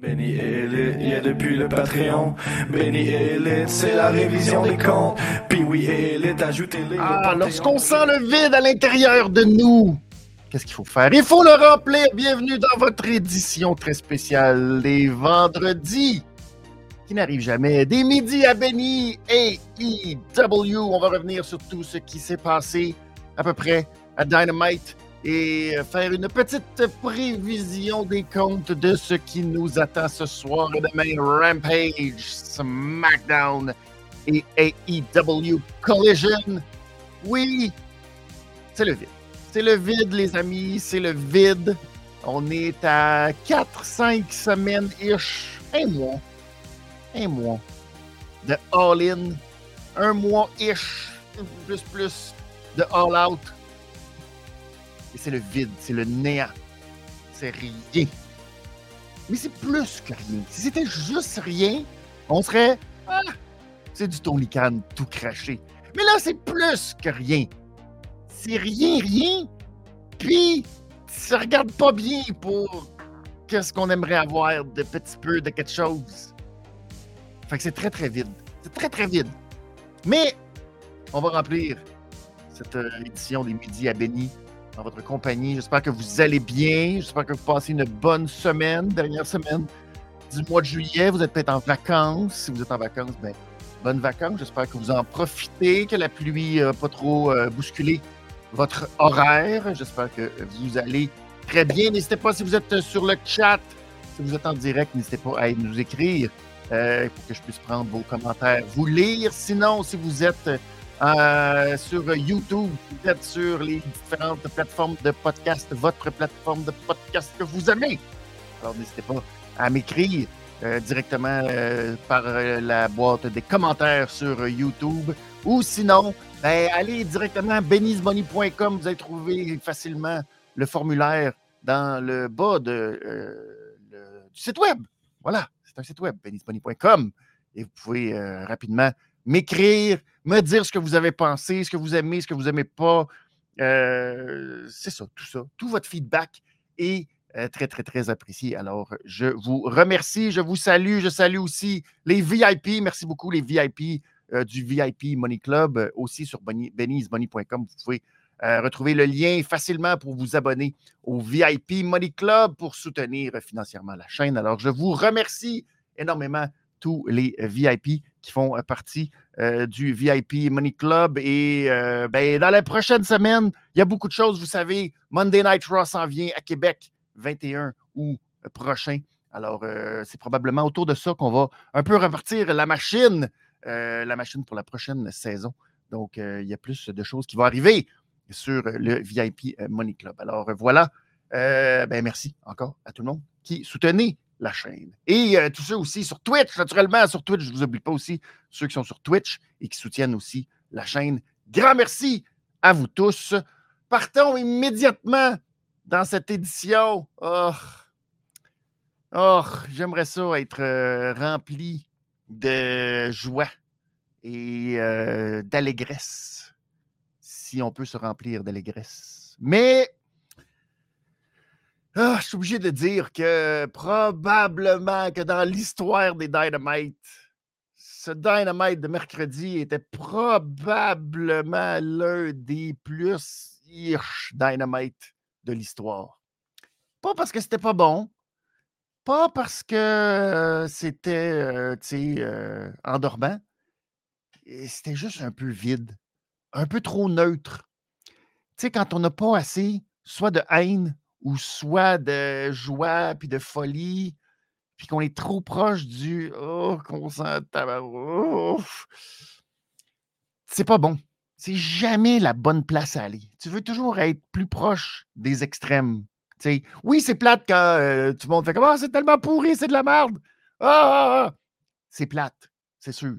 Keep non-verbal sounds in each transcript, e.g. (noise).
Benny Elite, il y a depuis le Patreon. Benny Elite, c'est la révision des comptes. Puis oui, Elite, ajoutez-les. Ah, lorsqu'on sent le vide à l'intérieur de nous, qu'est-ce qu'il faut faire? Il faut le remplir. Bienvenue dans votre édition très spéciale des vendredis, qui n'arrive jamais. Des midis à Benny et EW. On va revenir sur tout ce qui s'est passé à peu près à Dynamite et faire une petite prévision des comptes de ce qui nous attend ce soir et demain. Rampage, SmackDown et AEW Collision. Oui, c'est le vide. C'est le vide, les amis, c'est le vide. On est à 4-5 semaines-ish, un mois, un mois de all-in, un mois-ish, plus plus de all-out. Et c'est le vide, c'est le néant, c'est rien. Mais c'est plus que rien. Si c'était juste rien, on serait, ah, c'est du Khan tout craché. Mais là, c'est plus que rien. C'est rien, rien. Puis, ça regarde pas bien pour qu'est-ce qu'on aimerait avoir de petit peu de quelque chose. Fait que c'est très, très vide. C'est très, très vide. Mais, on va remplir cette euh, édition des Midis à Béni votre compagnie. J'espère que vous allez bien. J'espère que vous passez une bonne semaine, dernière semaine du mois de juillet. Vous êtes peut-être en vacances. Si vous êtes en vacances, ben, bonnes vacances. J'espère que vous en profitez, que la pluie n'a pas trop euh, bousculé votre horaire. J'espère que vous allez très bien. N'hésitez pas, si vous êtes sur le chat, si vous êtes en direct, n'hésitez pas à nous écrire euh, pour que je puisse prendre vos commentaires, vous lire. Sinon, si vous êtes euh, sur YouTube, êtes sur les différentes plateformes de podcast, votre plateforme de podcast que vous aimez. Alors, n'hésitez pas à m'écrire euh, directement euh, par la boîte des commentaires sur YouTube. Ou sinon, ben, allez directement à benizmoney.com. Vous allez trouver facilement le formulaire dans le bas de, du site web. Voilà, c'est un site web, benizmoney.com. Et vous pouvez rapidement m'écrire, me dire ce que vous avez pensé, ce que vous aimez, ce que vous n'aimez pas. Euh, c'est ça, tout ça. Tout votre feedback est euh, très, très, très apprécié. Alors, je vous remercie, je vous salue. Je salue aussi les VIP. Merci beaucoup, les VIP euh, du VIP Money Club, aussi sur benny'smoney.com. Vous pouvez retrouver le lien facilement pour vous abonner au VIP Money Club pour soutenir financièrement la chaîne. Alors, je vous remercie énormément tous les VIP qui font euh, partie euh, du VIP Money Club. Et euh, ben, dans la prochaine semaine, il y a beaucoup de choses. Vous savez, Monday Night Raw s'en vient à Québec, 21 août prochain. Alors, c'est probablement autour de ça qu'on va un peu repartir la machine, la machine pour la prochaine saison. Donc, il y a plus de choses qui vont arriver sur le VIP Money Club. Alors, voilà. Ben, merci encore à tout le monde qui soutenait la chaîne. Et euh, tous ceux aussi sur Twitch, naturellement, sur Twitch, je ne vous oublie pas aussi ceux qui sont sur Twitch et qui soutiennent aussi la chaîne. Grand merci à vous tous. Partons immédiatement dans cette édition. Oh, oh j'aimerais ça être euh, rempli de joie et euh, d'allégresse, si on peut se remplir d'allégresse. Mais ah, je suis obligé de dire que probablement que dans l'histoire des Dynamite, ce Dynamite de mercredi était probablement l'un des plus hirsch Dynamite de l'histoire. Pas parce que c'était pas bon, pas parce que euh, c'était euh, tu sais, euh, endormant, c'était juste un peu vide, un peu trop neutre. Tu sais, quand on n'a pas assez, soit de haine ou soit de joie puis de folie, puis qu'on est trop proche du oh, qu'on tabarou- ouf. C'est pas bon. C'est jamais la bonne place à aller. Tu veux toujours être plus proche des extrêmes. Oui, c'est plate quand euh, tout le monde fait comme Ah, c'est tellement pourri, c'est de la merde. Ah, ah, ah. C'est plate, c'est sûr.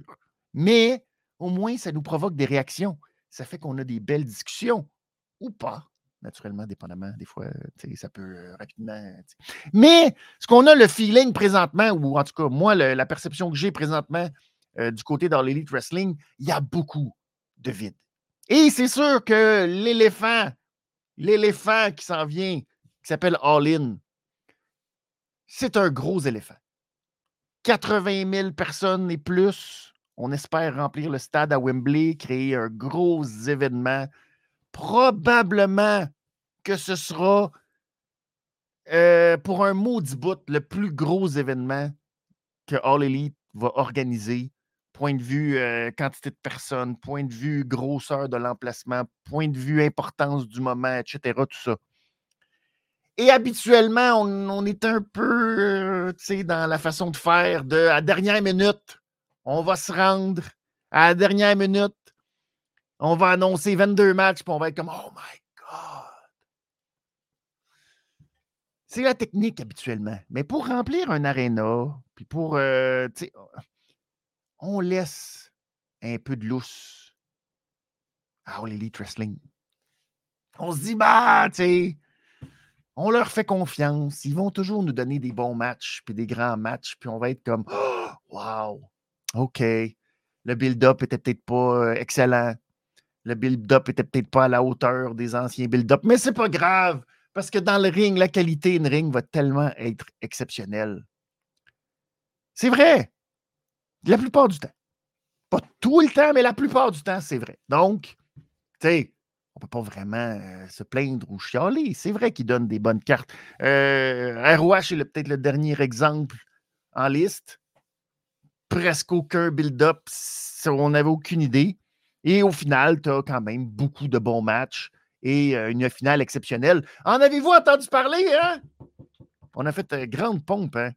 Mais au moins, ça nous provoque des réactions. Ça fait qu'on a des belles discussions. Ou pas naturellement, dépendamment, des fois, euh, ça peut euh, rapidement. sais. Mais ce qu'on a le feeling présentement, ou en tout cas, moi, la perception que j'ai présentement euh, du côté dans l'Elite Wrestling, il y a beaucoup de vide. Et c'est sûr que l'éléphant, l'éléphant qui s'en vient, qui s'appelle All In, c'est un gros éléphant. 80 000 personnes et plus. On espère remplir le stade à Wembley, créer un gros événement. Probablement que ce sera euh, pour un maudit bout le plus gros événement que All Elite va organiser. Point de vue euh, quantité de personnes, point de vue grosseur de l'emplacement, point de vue importance du moment, etc. Tout ça. Et habituellement, on, est un peu euh, dans la façon de faire de à dernière minute, on va se rendre à la dernière minute, on va annoncer 22 matchs, puis on va être comme Oh my God! C'est la technique habituellement. Mais pour remplir un aréna, puis pour. Euh, on laisse un peu de lousse à All Wrestling. On se dit, bah, tu sais, on leur fait confiance. Ils vont toujours nous donner des bons matchs, puis des grands matchs, puis on va être comme oh, (gasps) Wow, OK. Le build-up était peut-être pas euh, excellent. Le build-up était peut-être pas à la hauteur des anciens build-up, mais c'est pas grave, parce que dans le ring, la qualité d'une ring va tellement être exceptionnelle. C'est vrai. La plupart du temps. Pas tout le temps, mais la plupart du temps, c'est vrai. Donc, tu sais, on ne peut pas vraiment euh, se plaindre ou chialer. C'est vrai qu'il donne des bonnes cartes. Euh, ROH est peut-être le dernier exemple en liste. Presque aucun build-up. On n'avait aucune idée. Et au final, tu as quand même beaucoup de bons matchs et euh, une finale exceptionnelle. En avez-vous entendu parler? Hein? On a fait une grande pompe hein,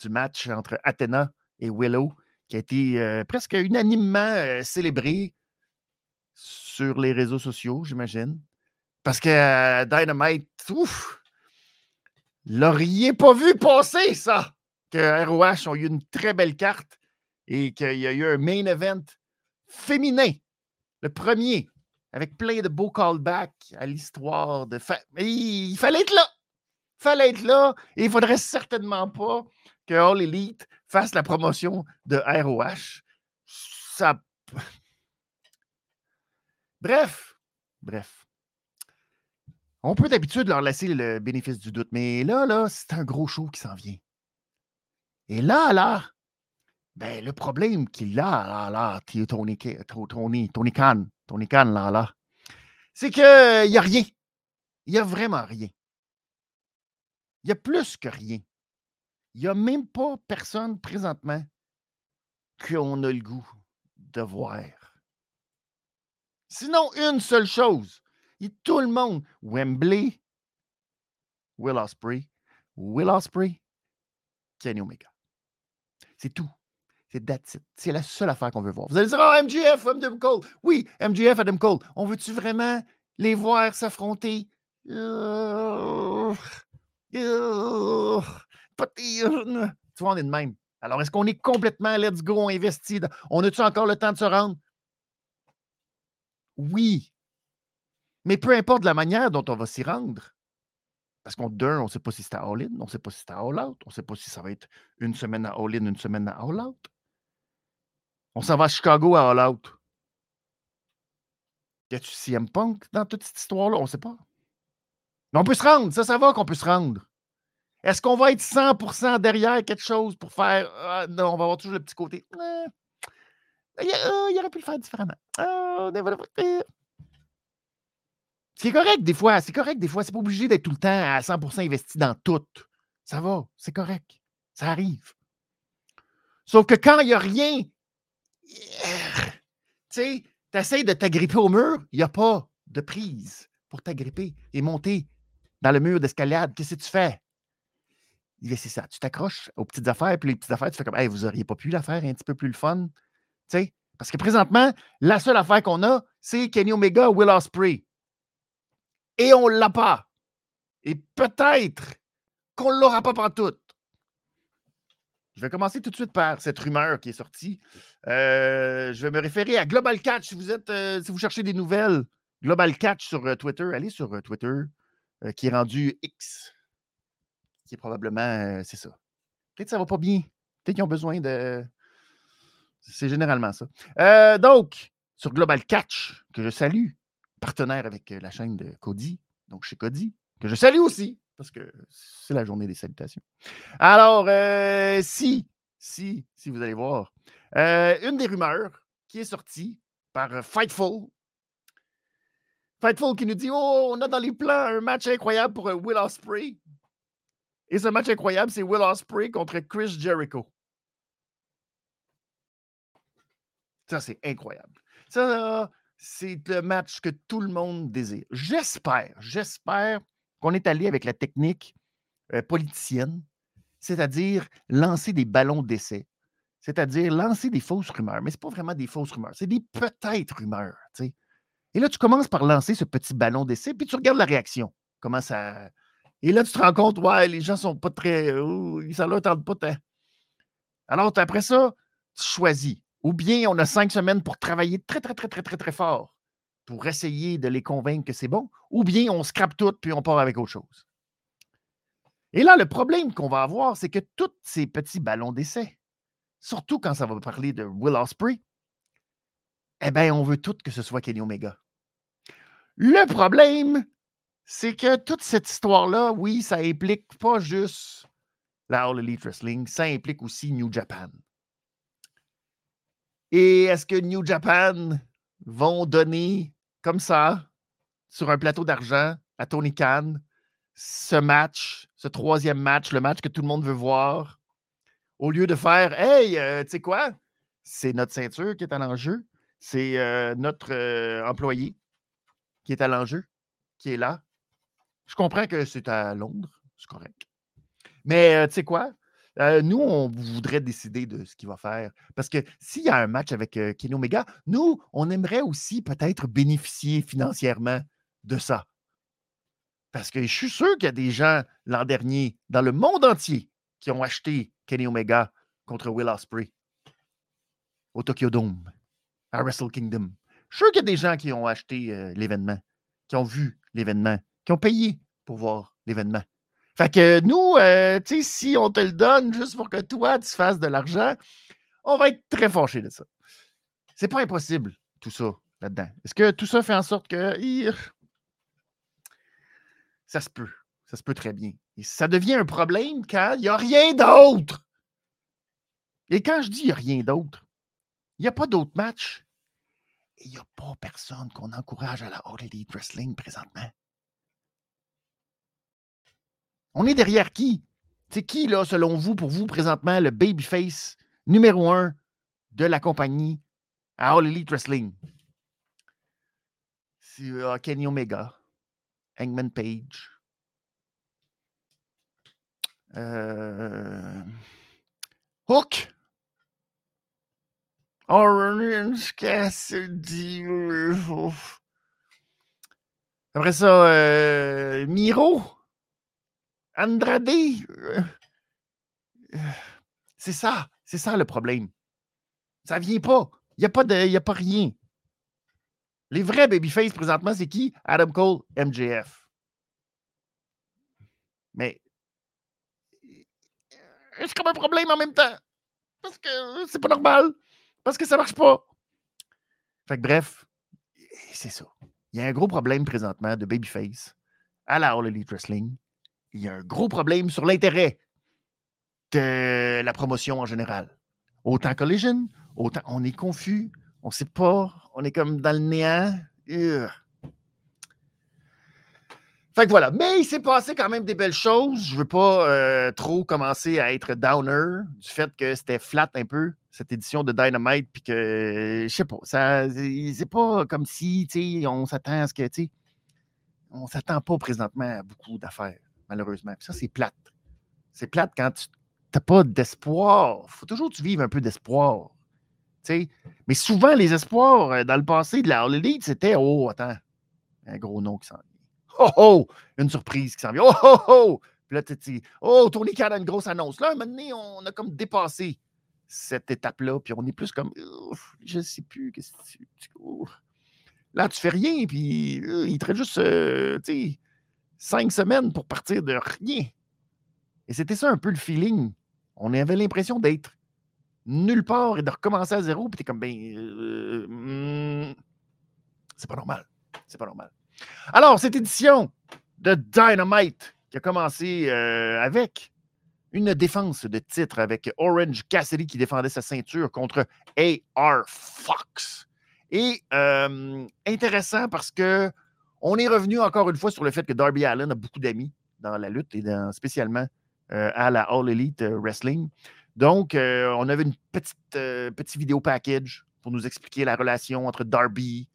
du match entre Athena et Willow, qui a été presque unanimement célébré sur les réseaux sociaux, j'imagine. Parce que euh, Dynamite, ouf, l'auriez pas vu passer, ça! Que ROH ont eu une très belle carte et qu'il y a eu un main event féminin, le premier, avec plein de beaux callbacks à l'histoire de. Il fallait être là! Il fallait être là et il faudrait certainement pas que All Elite fasse la promotion de ROH. Ça (laughs) Bref, bref. On peut d'habitude leur laisser le bénéfice du doute, mais là, là, c'est un gros show qui s'en vient. Et là, là, ben, le problème qu'il a, là, là, Tony, Tony, Tony Khan, Tony Khan, là, là, c'est qu'il n'y a rien. Il n'y a vraiment rien. Il y a plus que rien. Il n'y a même pas personne présentement qu'on a le goût de voir. Sinon, une seule chose. Et tout le monde, Wembley, Will Osprey, Will Osprey, Kenny Omega. C'est tout. C'est C'est la seule affaire qu'on veut voir. Vous allez dire, oh, MGF, Adam Cole. Oui, MGF, Adam Cole. On veut-tu vraiment les voir s'affronter? tu vois, on est de même. Alors, est-ce qu'on est complètement let's go, investi? On a-tu encore le temps de se rendre? Oui. Mais peu importe la manière dont on va s'y rendre. Parce qu'on, d'un, on ne sait pas si c'est à All-In, on ne sait pas si c'est à All-Out, on ne sait pas si ça va être une semaine à All-In, une semaine à All-Out. On s'en va à Chicago à All-Out. Y a-tu CM Punk dans toute cette histoire-là? On ne sait pas. Mais on peut se rendre, ça, ça va qu'on peut se rendre. Est-ce qu'on va être 100% derrière quelque chose pour faire. Ah, non, on va avoir toujours le petit côté. Il, aurait pu le faire différemment. Ah, c'est correct des fois, c'est correct des fois. C'est pas obligé d'être tout le temps à 100% investi dans tout. Ça va, c'est correct. Ça arrive. Sauf que quand il n'y a rien, tu sais, tu essaies de t'agripper au mur, il n'y a pas de prise pour t'agripper et monter dans le mur d'escalade. Qu'est-ce que tu fais? C'est ça, tu t'accroches aux petites affaires, puis les petites affaires, tu fais comme, hey, vous n'auriez pas pu la faire un petit peu plus le fun? Parce que présentement, la seule affaire qu'on a, c'est Kenny Omega, Will Ospreay. Et on l'a pas. Et peut-être qu'on l'aura pas partout. Je vais commencer tout de suite par cette rumeur qui est sortie. Euh, je vais me référer à Global Catch. Si vous êtes, euh, si vous cherchez des nouvelles, Global Catch sur euh, Twitter, allez sur Twitter, qui est rendu X, qui est probablement, c'est ça. Peut-être que ça va pas bien. Peut-être qu'ils ont besoin de, c'est généralement ça. Donc, sur Global Catch, que je salue, partenaire avec la chaîne de Cody, donc chez Cody, que je salue aussi, parce que c'est la journée des salutations. Alors, euh, si Si, si vous allez voir. Euh, une des rumeurs qui est sortie par euh, Fightful. Fightful qui nous dit Oh, on a dans les plans un match incroyable pour Will Ospreay. Et ce match incroyable, c'est Will Ospreay contre Chris Jericho. Ça, c'est incroyable. Ça, c'est le match que tout le monde désire. J'espère, j'espère qu'on est allé avec la technique euh, politicienne, c'est-à-dire lancer des ballons d'essai, c'est-à-dire lancer des fausses rumeurs. Mais ce n'est pas vraiment des fausses rumeurs, c'est des peut-être rumeurs. Et là, tu commences par lancer ce petit ballon d'essai, puis tu regardes la réaction. Comment ça. Et là, tu te rends compte, ouais, les gens sont pas très. Ça leur tente pas tant. Alors, après ça, tu choisis. Ou bien on a cinq semaines pour travailler très, très, très, très, très, très fort pour essayer de les convaincre que c'est bon, ou bien on scrape tout puis on part avec autre chose. Et là, le problème qu'on va avoir, c'est que tous ces petits ballons d'essai, surtout quand ça va parler de Will Osprey, eh bien, on veut tout que ce soit Kenny Omega. Le problème, c'est que toute cette histoire-là, oui, ça implique pas juste la All Elite Wrestling, ça implique aussi New Japan. Et est-ce que New Japan vont donner comme ça, sur un plateau d'argent, à Tony Khan, ce match, ce troisième match, le match que tout le monde veut voir, au lieu de faire Hey, euh, tu sais quoi? C'est notre ceinture qui est à l'enjeu. C'est euh, notre euh, employé qui est à l'enjeu, qui est là. Je comprends que c'est à Londres, c'est correct. Mais tu sais quoi? Euh, nous, on voudrait décider de ce qu'il va faire. Parce que s'il y a un match avec euh, Kenny Omega, nous, on aimerait aussi peut-être bénéficier financièrement de ça. Parce que je suis sûr qu'il y a des gens l'an dernier dans le monde entier qui ont acheté Kenny Omega contre Will Ospreay au Tokyo Dome, à Wrestle Kingdom. Je suis sûr qu'il y a des gens qui ont acheté euh, l'événement, qui ont vu l'événement, qui ont payé pour voir l'événement. Fait que nous, euh, tu sais, si on te le donne juste pour que toi, tu fasses de l'argent, on va être très fâchés de ça. C'est pas impossible, tout ça, là-dedans. Est-ce que tout ça fait en sorte que. Ça se peut. Ça se peut très bien. Et ça devient un problème quand il n'y a rien d'autre. Et quand je dis il n'y a rien d'autre, il n'y a pas d'autres matchs. Et il n'y a pas personne qu'on encourage à la All Elite Wrestling présentement. On est derrière qui? C'est qui, là, selon vous, pour vous, présentement, le babyface numéro un de la compagnie à All Elite Wrestling? C'est euh, Kenny Omega, Hangman Page, euh, Hook, Orange Cassidy. Après ça, euh, Miro. Andrade, euh, c'est ça, c'est ça le problème. Ça vient pas. Il n'y a, pas de, a pas rien. Les vrais babyface présentement, c'est qui? Adam Cole, MJF. Mais c'est comme un problème en même temps. Parce que c'est pas normal. Parce que ça marche pas. Fait que bref, c'est ça. Il y a un gros problème présentement de babyface à la All Wrestling il y a un gros problème sur l'intérêt de la promotion en général. Autant Collision, autant on est confus, on ne sait pas, on est comme dans le néant. Fait que voilà. Mais il s'est passé quand même des belles choses. Je ne veux pas euh, trop commencer à être downer du fait que c'était flat un peu, cette édition de Dynamite, puis que, je sais pas, ça, c'est pas comme si, on s'attend à ce que, tu on s'attend pas présentement à beaucoup d'affaires malheureusement. Puis ça, c'est plate. C'est plate quand tu n'as pas d'espoir. Il faut toujours que tu vives un peu d'espoir. Mais souvent, les espoirs euh, dans le passé de la All Elite, c'était Oh, attends, un gros nom qui s'en vient. Oh, oh, une surprise qui s'en vient. Oh, oh, oh. Puis là, tu Oh, Tony Khan a une grosse annonce. Là, maintenant, on a comme dépassé cette étape-là. Puis on est plus comme Je sais plus. Qu'est-ce que tu. Là, tu fais rien. Puis euh, il te juste. Euh, tu sais, cinq semaines pour partir de rien. Et c'était ça un peu le feeling. On avait l'impression d'être nulle part et de recommencer à zéro. Puis t'es comme, ben, euh, hmm, c'est pas normal. C'est pas normal. Alors, cette édition de Dynamite qui a commencé euh, avec une défense de titre avec Orange Cassidy qui défendait sa ceinture contre AR Fox. Et euh, intéressant parce que on est revenu encore une fois sur le fait que Darby Allen a beaucoup d'amis dans la lutte et dans, spécialement euh, à la All Elite euh, Wrestling. Donc, on avait une petite, petit vidéo package pour nous expliquer la relation entre Darby,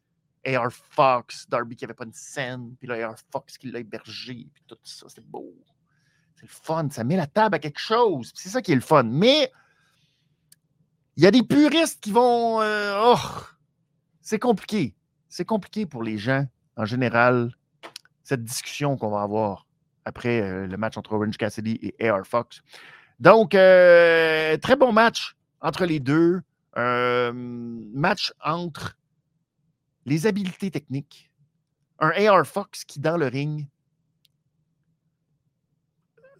AR Fox, Darby qui n'avait pas une scène, puis là, AR Fox qui l'a hébergé, puis tout ça, c'est beau. C'est le fun, ça met la table à quelque chose. C'est ça qui est le fun. Mais il y a des puristes qui vont. oh, c'est compliqué. C'est compliqué pour les gens, en général, cette discussion qu'on va avoir après euh, le match entre Orange Cassidy et AR Fox. Donc, euh, très bon match entre les deux. Euh, match entre les habiletés techniques. Un AR Fox qui, dans le ring,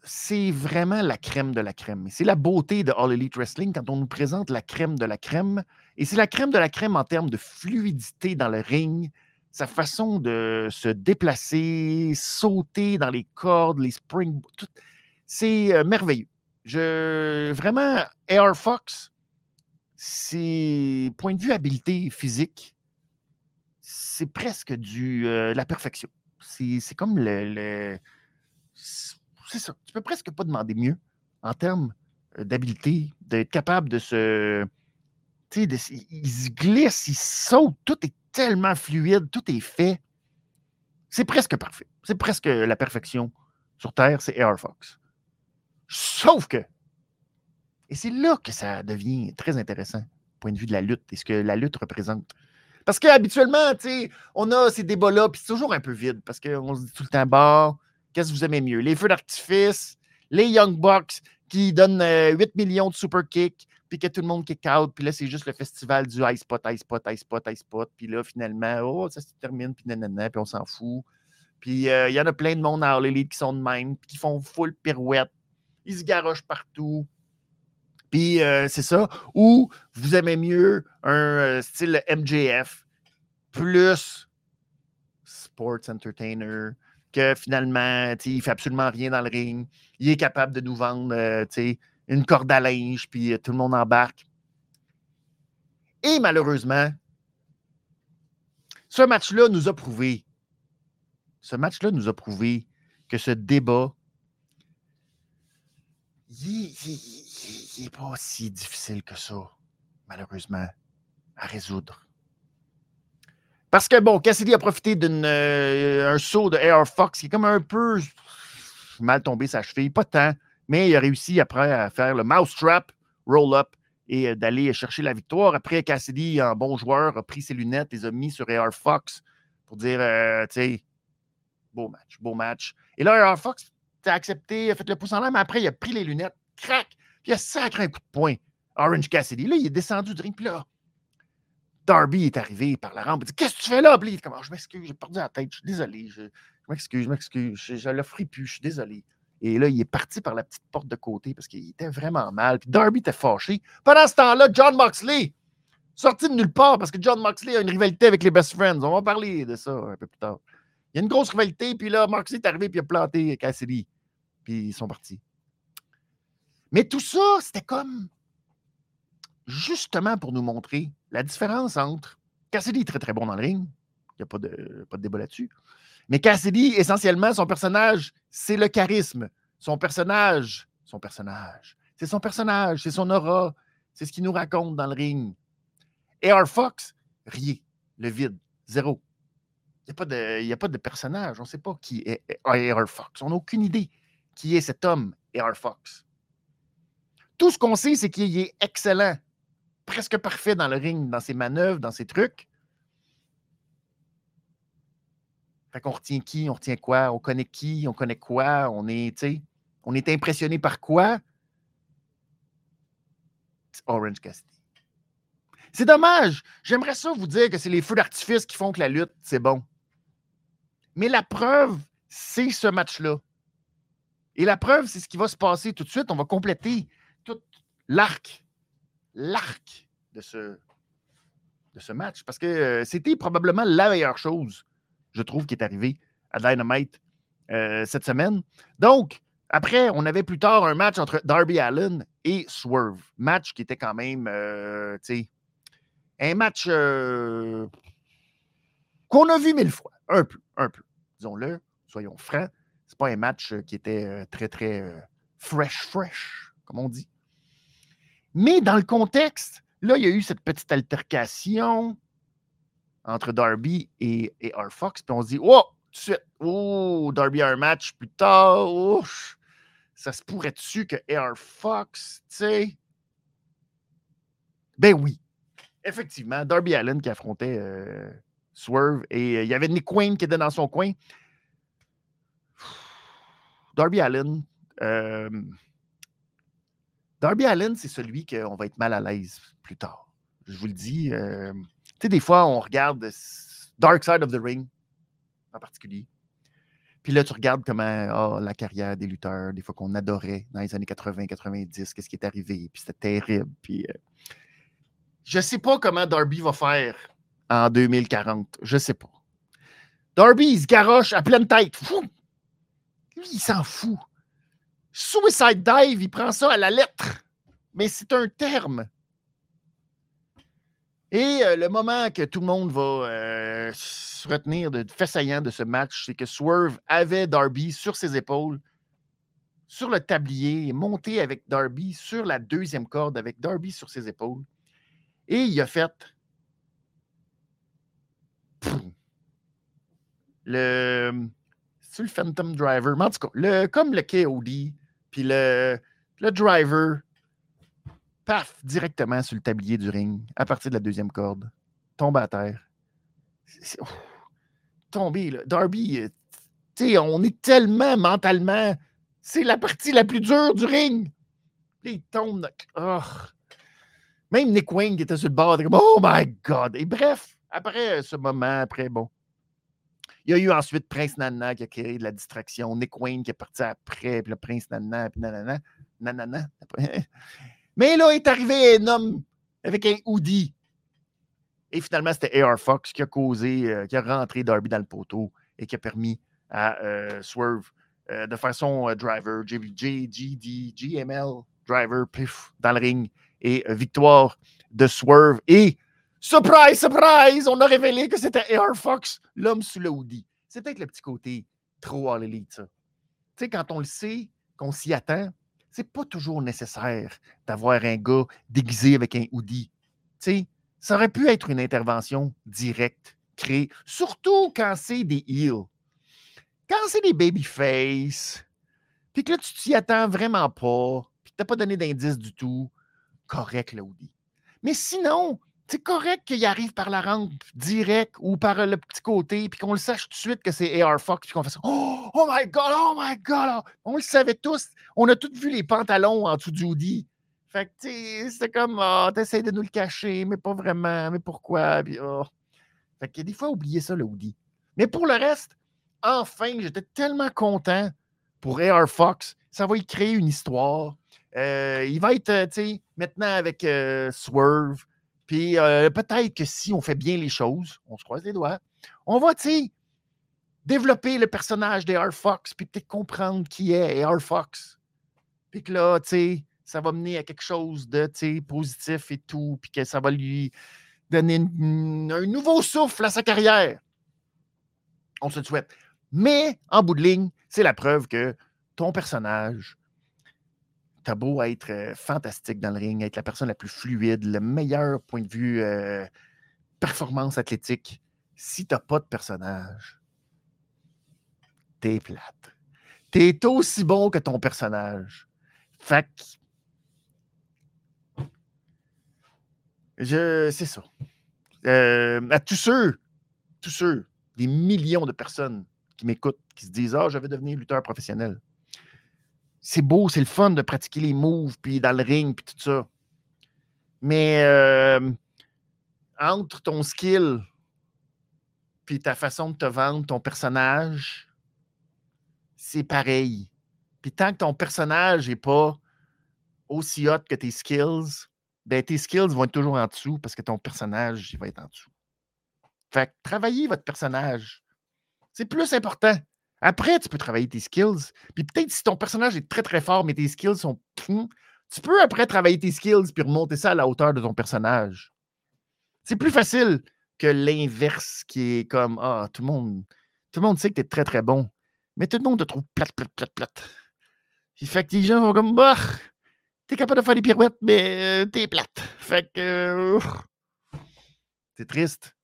c'est vraiment la crème de la crème. C'est la beauté de All Elite Wrestling quand on nous présente la crème de la crème. Et c'est la crème de la crème en termes de fluidité dans le ring, sa façon de se déplacer, sauter dans les cordes, les springs. C'est euh, merveilleux. Je, vraiment, Air Fox, c'est point de vue habileté physique, c'est presque du, euh, la perfection. C'est comme le c'est ça. Tu peux presque pas demander mieux en termes euh, d'habileté, d'être capable de se. Tu sais, il se glisse, il saute, tout est tellement fluide, tout est fait. C'est presque parfait. C'est presque la perfection sur Terre, c'est Air Fox. Sauf que, et c'est là que ça devient très intéressant, point de vue de la lutte et ce que la lutte représente. Parce qu'habituellement, tu on a ces débats-là, puis c'est toujours un peu vide, parce qu'on se dit tout le temps, bah, Qu'est-ce que vous aimez mieux? Les feux d'artifice, les Young Bucks qui donnent 8 euh, millions de super kicks, puis que tout le monde kick out, puis là, c'est juste le festival du high spot, high spot, high spot, high spot, puis là, finalement, oh, ça se termine, puis nanana, puis on s'en fout. Puis euh, il y en a plein de monde à All qui sont de même, puis qui font full pirouette. Ils se garochent partout. Puis euh, c'est ça. Ou vous aimez mieux un style MJF plus sports entertainer, que finalement, il ne fait absolument rien dans le ring. Il est capable de nous vendre euh, une corde à linge, puis euh, tout le monde embarque. Et malheureusement, ce match-là nous a prouvé, ce match-là nous a prouvé que ce débat, il n'est pas si difficile que ça, malheureusement, à résoudre. Parce que, bon, Cassidy a profité d'un euh, saut de Air Fox qui est comme un peu mal tombé sa cheville. Pas tant, mais il a réussi après à faire le mousetrap, roll-up et euh, d'aller chercher la victoire. Après, Cassidy, un bon joueur, a pris ses lunettes, les a mis sur Air Fox pour dire, euh, tu sais, beau match, beau match. Et là, Air Fox a accepté, a fait le pouce en l'air, mais après, il a pris les lunettes, crac, puis il a sacré un coup de poing. Orange Cassidy. Là, il est descendu du ring, puis là, Darby est arrivé par la rampe. Il dit Qu'est-ce que tu fais là? Il dit comment, Je m'excuse, j'ai perdu la tête, je suis désolé. Je, m'excuse, je m'excuse, je, je l'offre plus, je suis désolé. Et là, il est parti par la petite porte de côté parce qu'il était vraiment mal. Puis Darby était fâché. Pendant ce temps-là, John Moxley, sorti de nulle part parce que John Moxley a une rivalité avec les Best Friends. On va parler de ça un peu plus tard. Il y a une grosse rivalité, puis là, Moxley est arrivé, puis il a planté Cassidy. Puis ils sont partis. Mais tout ça, c'était comme justement pour nous montrer la différence entre Cassidy est très très bon dans le ring, il n'y a pas de, pas de débat là-dessus. Mais Cassidy, essentiellement, son personnage, c'est le charisme. Son personnage, son personnage, c'est son personnage, c'est son aura, c'est ce qu'il nous raconte dans le ring. AR Fox, rien, le vide, zéro. Il n'y a, pas de personnage, on ne sait pas qui est AR Fox. On n'a aucune idée qui est cet homme, AR Fox. Tout ce qu'on sait, c'est qu'il est excellent presque parfait dans le ring, dans ses manœuvres, dans ses trucs. Fait qu'on retient qui, on retient quoi, on connaît qui, on connaît quoi, on est, on est impressionné par quoi? Orange Cassidy. C'est dommage. J'aimerais ça vous dire que c'est les feux d'artifice qui font que la lutte, c'est bon. Mais la preuve, c'est ce match-là. Et la preuve, c'est ce qui va se passer tout de suite. On va compléter tout l'arc l'arc de ce, de ce match parce que euh, c'était probablement la meilleure chose, je trouve, qui est arrivée à Dynamite euh, cette semaine. Donc, Après, on avait plus tard un match entre Darby Allen et Swerve. Match qui était quand même, euh, tu sais, un match euh, qu'on a vu mille fois. Un peu, un peu. Disons-le, soyons francs. C'est pas un match qui était très, très fresh, fresh, comme on dit. Mais dans le contexte, là, il y a eu cette petite altercation entre Darby et, et R. Fox. Puis on se dit, oh, tout de suite, oh, Darby a un match plus tard. Ouf ça se pourrait-tu que Air Fox, tu sais? Ben oui. Effectivement, Darby Allen qui affrontait euh, Swerve et euh, il y avait Nick Wayne qui était dans son coin. Darby Allen. Euh, Darby Allen, c'est celui qu'on va être mal à l'aise plus tard. Je vous le dis. Sais, des fois, on regarde Dark Side of the Ring en particulier. Puis là, tu regardes comment oh, la carrière des lutteurs, des fois qu'on adorait dans les années 80-90, qu'est-ce qui est arrivé, puis c'était terrible. Puis, euh, je ne sais pas comment Darby va faire en 2040. Je ne sais pas. Darby, il se garoche à pleine tête. Lui, il s'en fout. Suicide dive, il prend ça à la lettre. Mais c'est un terme. Et euh, le moment que tout le monde va euh, se retenir de fait saillant de ce match, c'est que Swerve avait Darby sur ses épaules, sur le tablier, monté avec Darby sur la deuxième corde, avec Darby sur ses épaules. Et il a fait le. C'est le Phantom Driver. Mais en tout cas, le, comme le KOD, puis le, le driver paf, directement sur le tablier du ring, à partir de la deuxième corde, tombe à terre. tombé, là. Darby, euh, tu sais, on est tellement mentalement. C'est la partie la plus dure du ring. il tombe. Oh. Même Nick Wayne qui était sur le bord, comme Oh my God! Et bref, après ce moment, après, bon. Il y a eu ensuite Prince Nana qui a créé de la distraction. Nick Wayne qui est parti après, puis le Prince Nana, puis nanana. Nanana. Mais là est arrivé un homme avec un hoodie. Et finalement, c'était AR Fox qui a causé, euh, qui a rentré Darby dans le poteau et qui a permis à euh, Swerve euh, de faire son driver, JGD, GML driver, pif, dans le ring. Et victoire de Swerve. Et surprise, surprise, on a révélé que c'était AR Fox, l'homme sous le hoodie. C'est peut-être le petit côté trop all elite, ça. Tu sais, quand on le sait, qu'on s'y attend, c'est pas toujours nécessaire d'avoir un gars déguisé avec un hoodie. sais, ça aurait pu être une intervention directe, créée, surtout quand c'est des heels. Quand c'est des babyface, puis que là, tu t'y attends vraiment pas, puis que tu n'as pas donné d'indice du tout, correct le hoodie. Mais sinon, c'est correct qu'il arrive par la rampe direct ou par le petit côté, puis qu'on le sache tout de suite que c'est AR Fox, puis qu'on fasse oh, oh my God, oh my God! Oh! On le savait tous. On a tous vu les pantalons en dessous du hoodie. Fait que, c'était comme, oh, t'essayes de nous le cacher, mais pas vraiment, mais pourquoi? Puis, oh. Fait que des fois, oubliez ça, le hoodie. Mais pour le reste, enfin, j'étais tellement content pour AR Fox. Ça va y créer une histoire. Euh, il va être, euh, tu sais, maintenant avec euh, Swerve. Puis euh, peut-être que si on fait bien les choses, on se croise les doigts, on va, développer le personnage d'Air Fox, puis peut-être comprendre qui est Air Fox. Puis que là, ça va mener à quelque chose de, positif et tout, puis que ça va lui donner un nouveau souffle à sa carrière. On se le souhaite. Mais, en bout de ligne, c'est la preuve que ton personnage, t'as beau être fantastique dans le ring, être la personne la plus fluide, le meilleur point de vue performance athlétique, si t'as pas de personnage, t'es plate. T'es aussi bon que ton personnage. Fait je, c'est ça. À tous ceux, tous ceux, des millions de personnes qui m'écoutent, qui se disent Ah, je vais devenir lutteur professionnel c'est beau, c'est le fun de pratiquer les moves, puis dans le ring, puis tout ça. Mais euh, entre ton skill puis ta façon de te vendre, ton personnage, c'est pareil. Puis tant que ton personnage n'est pas aussi hot que tes skills, ben tes skills vont être toujours en dessous parce que ton personnage, il va être en dessous. Fait que travaillez votre personnage. C'est plus important Après, tu peux travailler tes skills. Puis peut-être si ton personnage est très très fort, mais tes skills sont. Tu peux après travailler tes skills puis remonter ça à la hauteur de ton personnage. C'est plus facile que l'inverse qui est comme Ah, tout le monde. Tout le monde sait que tu es très très bon. Mais tout le monde te trouve plate, plate, plate, plate. Fait que les gens vont comme Bah, t'es capable de faire des pirouettes, mais euh, t'es plate. Fait que. Euh, c'est triste.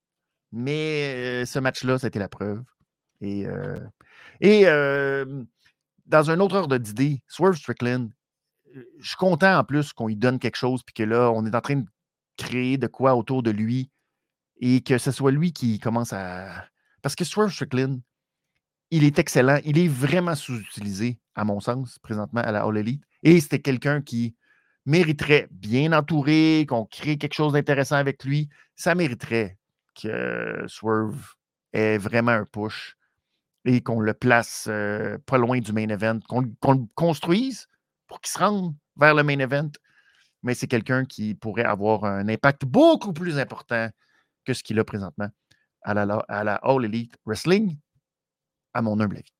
Mais euh, ce match-là, été la preuve. Et, et dans un autre ordre d'idée, Swerve Strickland, je suis content en plus qu'on lui donne quelque chose, puis que là, on est en train de créer de quoi autour de lui et que ce soit lui qui commence à. Parce que Swerve Strickland, il est excellent. Il est vraiment sous-utilisé, à mon sens, présentement à la All Elite. Et c'était quelqu'un qui mériterait, bien entouré, qu'on crée quelque chose d'intéressant avec lui. Ça mériterait que Swerve ait vraiment un push et qu'on le place euh, pas loin du main event, qu'on le construise pour qu'il se rende vers le main event. Mais c'est quelqu'un qui pourrait avoir un impact beaucoup plus important que ce qu'il a présentement à la, à la All Elite Wrestling, à mon humble avis.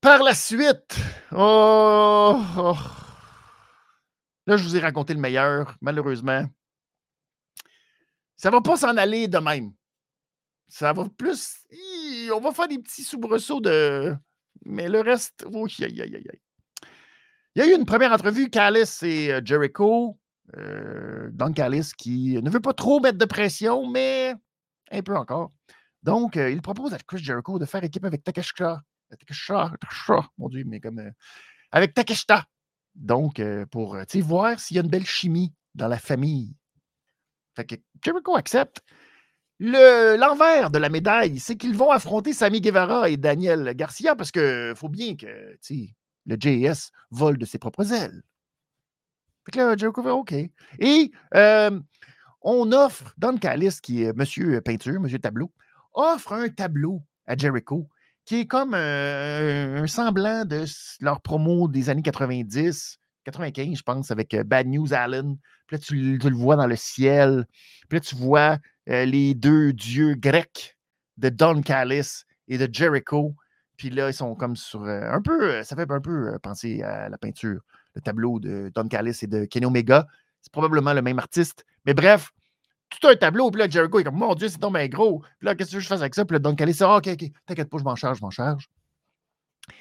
Par la suite, oh, oh, là, je vous ai raconté le meilleur, malheureusement. Ça ne va pas s'en aller de même. Ça va plus. On va faire des petits soubresauts de. Mais le reste. Oh. Il y a eu une première entrevue, Callis et euh, Jericho. Euh, Don Callis qui ne veut pas trop mettre de pression, mais un peu encore. Donc, euh, il propose à Chris Jericho de faire équipe avec Takeshita. Takeshita, mon Dieu, mais comme. avec Takeshita. Donc, pour voir s'il y a une belle chimie dans la famille. Fait que Jericho accepte. L'envers de la médaille, c'est qu'ils vont affronter Sami Guevara et Daniel Garcia parce qu'il faut bien que le JS vole de ses propres ailes. Fait que là, OK. Et on offre, Don Callis, qui est Monsieur Peinture, Monsieur Tableau, offre un tableau à Jericho qui est comme un, semblant de leur promo des années 90, 95, je pense, avec Bad News Allen. Puis là, tu, le vois dans le ciel. Puis là, tu vois les deux dieux grecs de Don Callis et de Jericho. Puis là, ils sont comme sur un peu, ça fait un peu penser à la peinture, le tableau de Don Callis et de Kenny Omega. C'est probablement le même artiste. Mais bref, tout un tableau. Puis là, Jericho est comme, mon Dieu, c'est donc bien gros. Puis là, qu'est-ce que je fais avec ça? Puis là, Don Callis, ah, OK, OK, t'inquiète pas, je m'en charge, je m'en charge.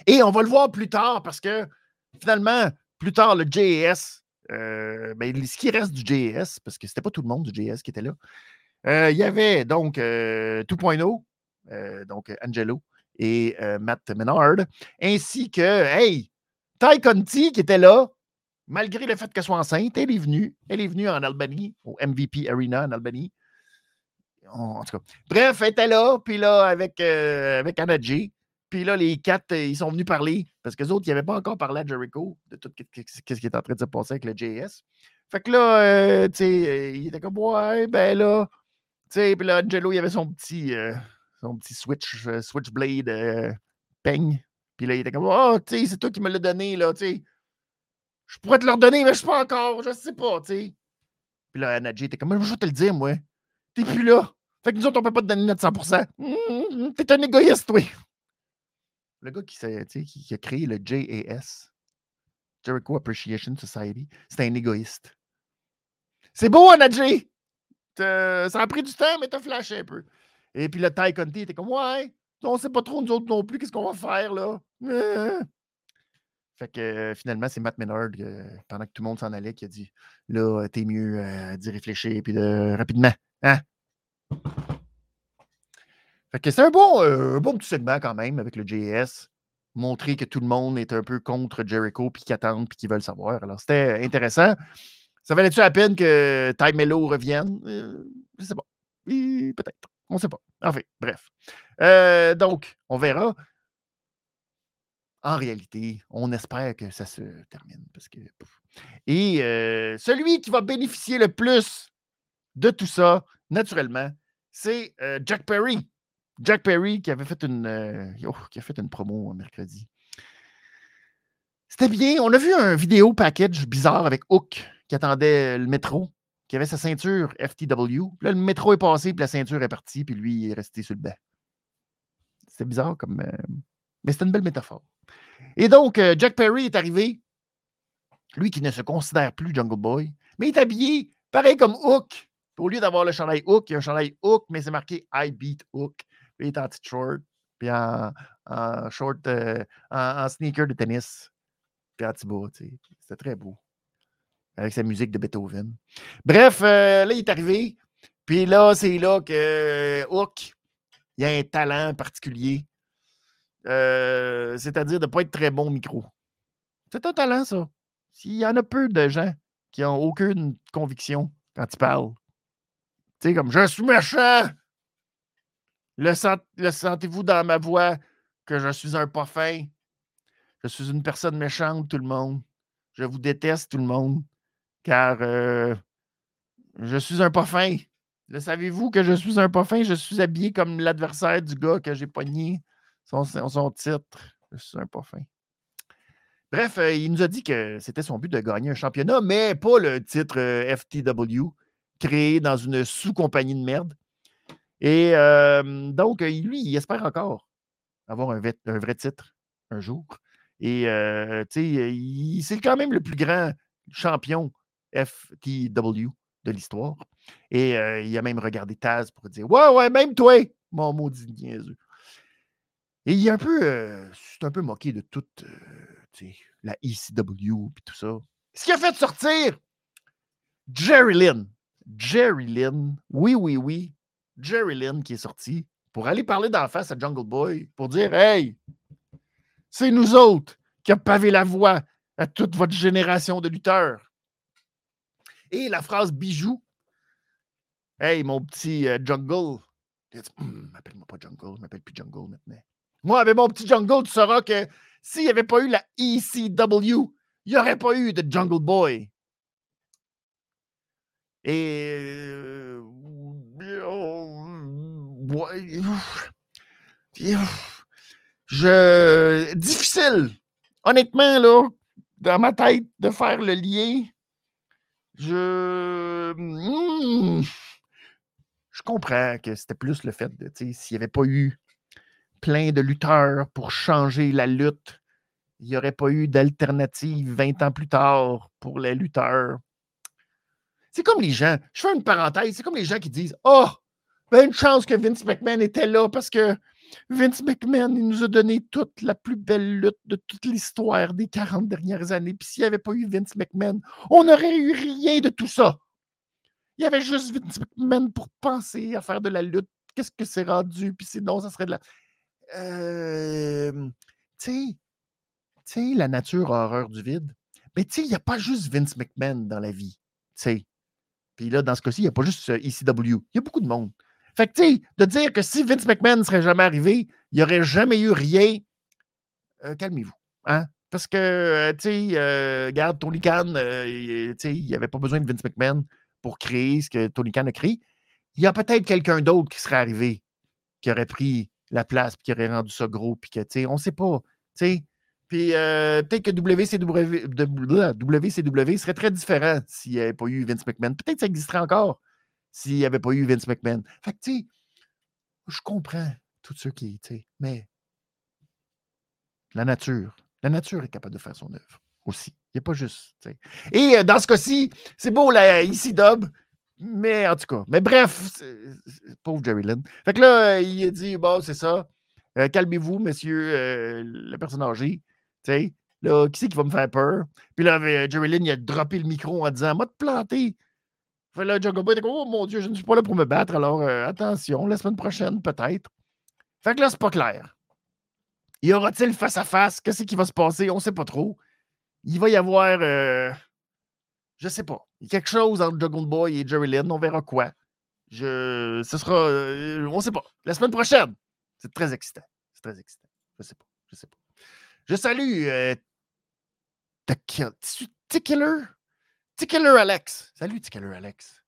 Et on va le voir plus tard parce que finalement, plus tard, le JS, euh, ben, ce qui reste du JS, parce que c'était pas tout le monde du JS qui était là, euh, il y avait donc 2.0, euh, donc Angelo et Matt Menard, ainsi que, hey, Ty Conti qui était là, malgré le fait qu'elle soit enceinte, elle est venue. Elle est venue en Albanie, au MVP Arena en Albanie. En, tout cas. Bref, elle était là, puis là, avec, avec Anna J. Puis là, les quatre, euh, ils sont venus parler parce que les autres, ils n'avaient pas encore parlé à Jericho de tout ce qui est en train de se passer avec le JS. Fait que là, euh, tu sais, euh, il était comme, ouais, ben là, tu sais, puis là, Angelo, il avait son petit, son petit switch, switchblade peigne. Puis là, il était comme, oh, tu sais, c'est toi qui me l'as donné, là, tu sais. Je pourrais te le redonner, mais je sais pas encore, je sais pas, tu sais. Puis là, Nadji était comme, je vais te le dire, moi. T'es plus là. Fait que nous autres, on peut pas te donner notre 100%. Mmh, t'es un égoïste, toi le gars qui, a créé le JAS, Jericho Appreciation Society, c'est un égoïste. C'est beau, Anadji! Ça a pris du temps, mais t'as flashé un peu. Et puis le Ty Conti était comme Ouais, on sait pas trop nous autres non plus, qu'est-ce qu'on va faire là? Fait que euh, finalement, c'est Matt Menard, euh, pendant que tout le monde s'en allait, qui a dit Là, t'es mieux euh, d'y réfléchir, puis de rapidement. Hein? C'est un bon, euh, bon petit segment quand même avec le JS. Montrer que tout le monde est un peu contre Jericho, puis qu'ils attendent, puis qu'ils veulent savoir. Alors, c'était intéressant. Ça valait-tu la peine que Ty Mello revienne? Euh, je sais pas. Peut-être. On ne sait pas. Enfin, bref. Euh, donc, on verra. En réalité, on espère que ça se termine. Parce que, Et celui qui va bénéficier le plus de tout ça, naturellement, c'est Jack Perry. Jack Perry qui avait fait une, euh, oh, a fait une promo mercredi. C'était bien. On a vu un vidéo package bizarre avec Hook qui attendait le métro, qui avait sa ceinture FTW. là, le métro est passé, puis la ceinture est partie, puis lui, il est resté sur le banc. C'est bizarre comme. euh, Mais c'est une belle métaphore. Et donc, euh, Jack Perry est arrivé, lui qui ne se considère plus Jungle Boy, mais il est habillé pareil comme Hook. Au lieu d'avoir le chandail Hook, il y a un chandail Hook, mais c'est marqué I beat Hook. Puis il est en petit short, puis en, en short, euh, en, sneaker de tennis, puis en bas, tu sais. C'était très beau. Avec sa musique de Beethoven. Bref, euh, là, il est arrivé. Puis là, c'est là que Hook, il a un talent particulier. Euh, c'est-à-dire de ne pas être très bon au micro. C'est un talent, ça. S'il y en a peu de gens qui n'ont aucune conviction quand ils parlent. Tu sais, comme je suis méchant. Le, sent- le sentez-vous dans ma voix que je suis un pas? Je suis une personne méchante, tout le monde. Je vous déteste, tout le monde. Car euh, je suis un pas. Le savez-vous que je suis un pas? Je suis habillé comme l'adversaire du gars que j'ai pogné son, son titre. Je suis un pas. Bref, euh, il nous a dit que c'était son but de gagner un championnat, mais pas le titre euh, FTW, créé dans une sous-compagnie de merde. Et donc, euh, lui, il espère encore avoir un, un vrai titre un jour. Et, euh, c'est quand même le plus grand champion FTW de l'histoire. Et il a même regardé Taz pour dire Ouais, ouais, même toi, mon maudit niaiseux. Et il est un peu, euh, un peu moqué de toute euh, la ECW et tout ça. Ce qui a fait sortir Jerry Lynn. Jerry Lynn, oui, oui, oui. Jerry Lynn qui est sorti pour aller parler d'en face à Jungle Boy pour dire Hey, c'est nous autres qui avons pavé la voie à toute votre génération de lutteurs. Et la phrase bijou Hey, mon petit euh, Jungle. Dit Hum, M'appelle-moi pas Jungle, je m'appelle plus Jungle maintenant. Moi, avec mon petit Jungle, tu sauras que s'il n'y avait pas eu la ECW, il n'y aurait pas eu de Jungle Boy. Et. ouais, Je. Difficile. Honnêtement, là, dans ma tête, de faire le lien, je. Hmm, Je comprends que c'était plus le fait de, s'il n'y avait pas eu plein de lutteurs pour changer la lutte, il n'y aurait pas eu d'alternative 20 ans plus tard pour les lutteurs. C'est comme les gens, je fais une parenthèse, c'est comme les gens qui disent Oh, ben une chance que Vince McMahon était là parce que Vince McMahon, il nous a donné toute la plus belle lutte de toute l'histoire des 40 dernières années. Puis s'il n'y avait pas eu Vince McMahon, on n'aurait eu rien de tout ça. Il y avait juste Vince McMahon pour penser à faire de la lutte. Qu'est-ce que c'est rendu? Puis sinon, ça serait de la. Euh, tu sais, la nature a horreur du vide. Mais tu sais, il n'y a pas juste Vince McMahon dans la vie. Tu sais. Puis là, dans ce cas-ci, il n'y a pas juste euh, ECW. Il y a beaucoup de monde. Fait que, tu sais, de dire que si Vince McMahon ne serait jamais arrivé, il n'y aurait jamais eu rien. euh, Calmez-vous. Hein? Parce que, euh, tu sais, euh, regarde, Tony Khan, euh, il- n'y avait pas besoin de Vince McMahon pour créer ce que Tony Khan a créé. Il y a peut-être quelqu'un d'autre qui serait arrivé, qui aurait pris la place, puis qui aurait rendu ça gros, puis que, tu sais, on ne sait pas. Tu sais, puis peut-être que WCW, WCW serait très différent s'il n'y avait pas eu Vince McMahon. Peut-être que ça existerait encore s'il n'y avait pas eu Vince McMahon. Fait que, tu sais, je comprends tous ceux qui, tu sais, mais la nature, la nature est capable de faire son œuvre aussi. Il n'y a pas juste, tu. Et euh, dans ce cas-ci, c'est beau, la ici Dub, mais en tout cas, mais bref, pauvre Jerry Lynn. Fait que là, euh, il a dit, bon, c'est ça. Euh, Calmez-vous, monsieur la personne âgée. Tu sais, là, qui c'est qui va me faire peur? Puis là, Jerry Lynn, il a droppé le micro en disant, moi, te planter. Fait là, Boy était comme, oh mon Dieu, je ne suis pas là pour me battre, alors euh, attention, la semaine prochaine, peut-être. Fait que là, c'est pas clair. Y aura-t-il face à face? Qu'est-ce qui va se passer? On ne sait pas trop. Il va y avoir, euh, je sais pas, quelque chose entre Jungle Boy et Jerry Lynn. On verra quoi. Je, ce sera, euh, on ne sait pas. La semaine prochaine. C'est très excitant. C'est très excitant. Je sais pas. Je sais pas. Je salue euh, T- T-Killer Alex. Salut T-Killer Alex.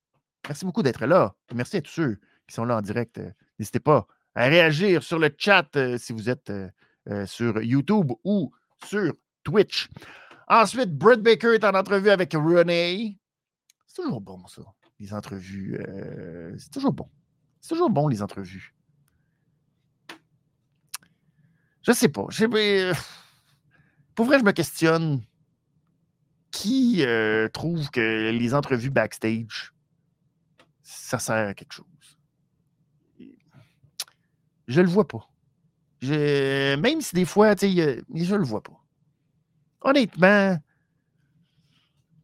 Merci beaucoup d'être là. Merci à tous ceux qui sont là en direct. Euh, N'hésitez pas à réagir sur le chat euh, si vous êtes euh, sur YouTube ou sur Twitch. Ensuite, Brett Baker est en entrevue avec René. C'est toujours bon, ça, les entrevues. c'est toujours bon. C'est toujours bon, les entrevues. Je sais pas. Pour vrai, je me questionne. Qui euh, trouve que les entrevues backstage, ça sert à quelque chose? Je le vois pas. Je- même si des fois, je le vois pas. Honnêtement,